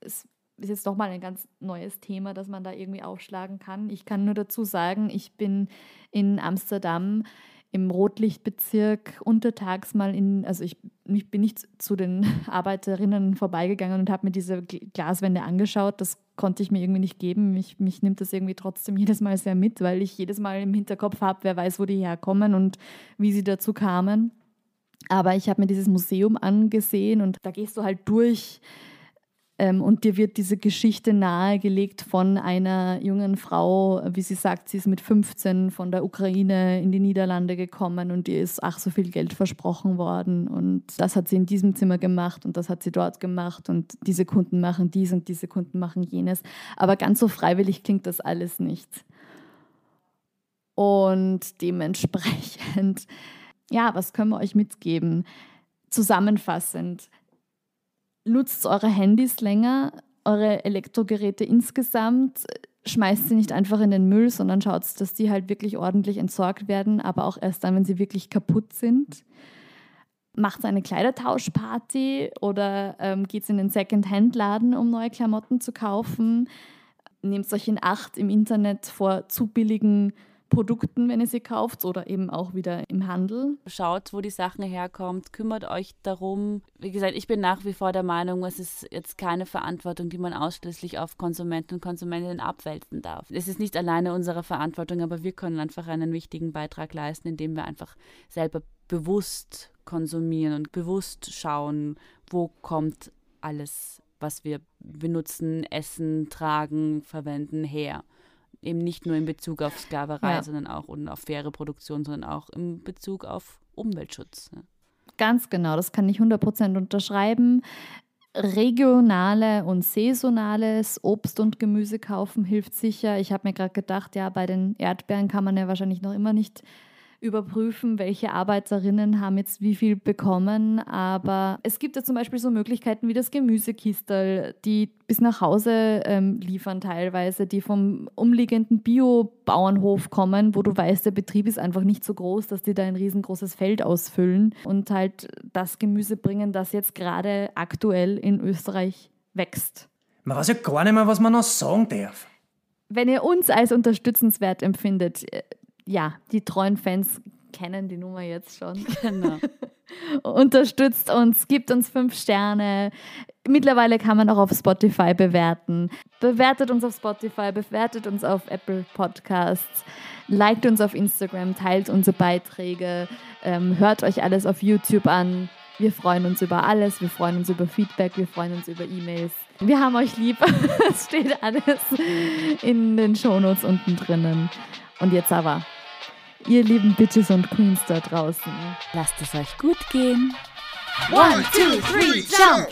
Es ist jetzt nochmal ein ganz neues Thema, das man da irgendwie aufschlagen kann. Ich kann nur dazu sagen, ich bin in Amsterdam im Rotlichtbezirk untertags mal in, also ich, ich bin nicht zu den (laughs) Arbeiterinnen vorbeigegangen und habe mir diese Glaswände angeschaut. Das konnte ich mir irgendwie nicht geben. Mich, mich nimmt das irgendwie trotzdem (laughs) jedes Mal sehr mit, weil ich jedes Mal im Hinterkopf habe, wer weiß, wo die herkommen und wie sie dazu kamen. Aber ich habe mir dieses Museum angesehen und da gehst du halt durch ähm, und dir wird diese Geschichte nahegelegt von einer jungen Frau, wie sie sagt, sie ist mit 15 von der Ukraine in die Niederlande gekommen und ihr ist ach so viel Geld versprochen worden. Und das hat sie in diesem Zimmer gemacht und das hat sie dort gemacht und diese Kunden machen dies und diese Kunden machen jenes. Aber ganz so freiwillig klingt das alles nicht. Und dementsprechend, ja, was können wir euch mitgeben? Zusammenfassend, nutzt eure Handys länger, eure Elektrogeräte insgesamt, schmeißt sie nicht einfach in den Müll, sondern schaut, dass die halt wirklich ordentlich entsorgt werden, aber auch erst dann, wenn sie wirklich kaputt sind. Macht eine Kleidertauschparty oder ähm, geht in den Second-Hand-Laden, um neue Klamotten zu kaufen. Nehmt euch in Acht im Internet vor zu billigen Produkten, wenn ihr sie kauft oder eben auch wieder im Handel. Schaut, wo die Sachen herkommt, kümmert euch darum. Wie gesagt, ich bin nach wie vor der Meinung, es ist jetzt keine Verantwortung, die man ausschließlich auf Konsumenten und Konsumentinnen abwälzen darf. Es ist nicht alleine unsere Verantwortung, aber wir können einfach einen wichtigen Beitrag leisten, indem wir einfach selber bewusst konsumieren und bewusst schauen, wo kommt alles, was wir benutzen, essen, tragen, verwenden, her eben nicht nur in Bezug auf Sklaverei, ja. sondern auch und auf faire Produktion, sondern auch in Bezug auf Umweltschutz. Ja. Ganz genau, das kann ich 100% unterschreiben. Regionale und saisonales Obst und Gemüse kaufen hilft sicher. Ich habe mir gerade gedacht, ja, bei den Erdbeeren kann man ja wahrscheinlich noch immer nicht überprüfen, welche Arbeiterinnen haben jetzt wie viel bekommen. Aber es gibt ja zum Beispiel so Möglichkeiten wie das Gemüsekistel, die bis nach Hause ähm, liefern teilweise, die vom umliegenden Bio-Bauernhof kommen, wo du weißt, der Betrieb ist einfach nicht so groß, dass die da ein riesengroßes Feld ausfüllen und halt das Gemüse bringen, das jetzt gerade aktuell in Österreich wächst. Man weiß ja gar nicht mehr, was man noch sagen darf. Wenn ihr uns als unterstützenswert empfindet, äh, ja, die treuen Fans kennen die Nummer jetzt schon. Genau. (laughs) Unterstützt uns, gibt uns fünf Sterne. Mittlerweile kann man auch auf Spotify bewerten. Bewertet uns auf Spotify, bewertet uns auf Apple Podcasts, liked uns auf Instagram, teilt unsere Beiträge, ähm, hört euch alles auf YouTube an. Wir freuen uns über alles, wir freuen uns über Feedback, wir freuen uns über E-Mails. Wir haben euch lieb. (laughs) es steht alles in den Shownotes unten drinnen. Und jetzt aber ihr lieben Bitches und Queens da draußen. Lasst es euch gut gehen. One, two, three, jump!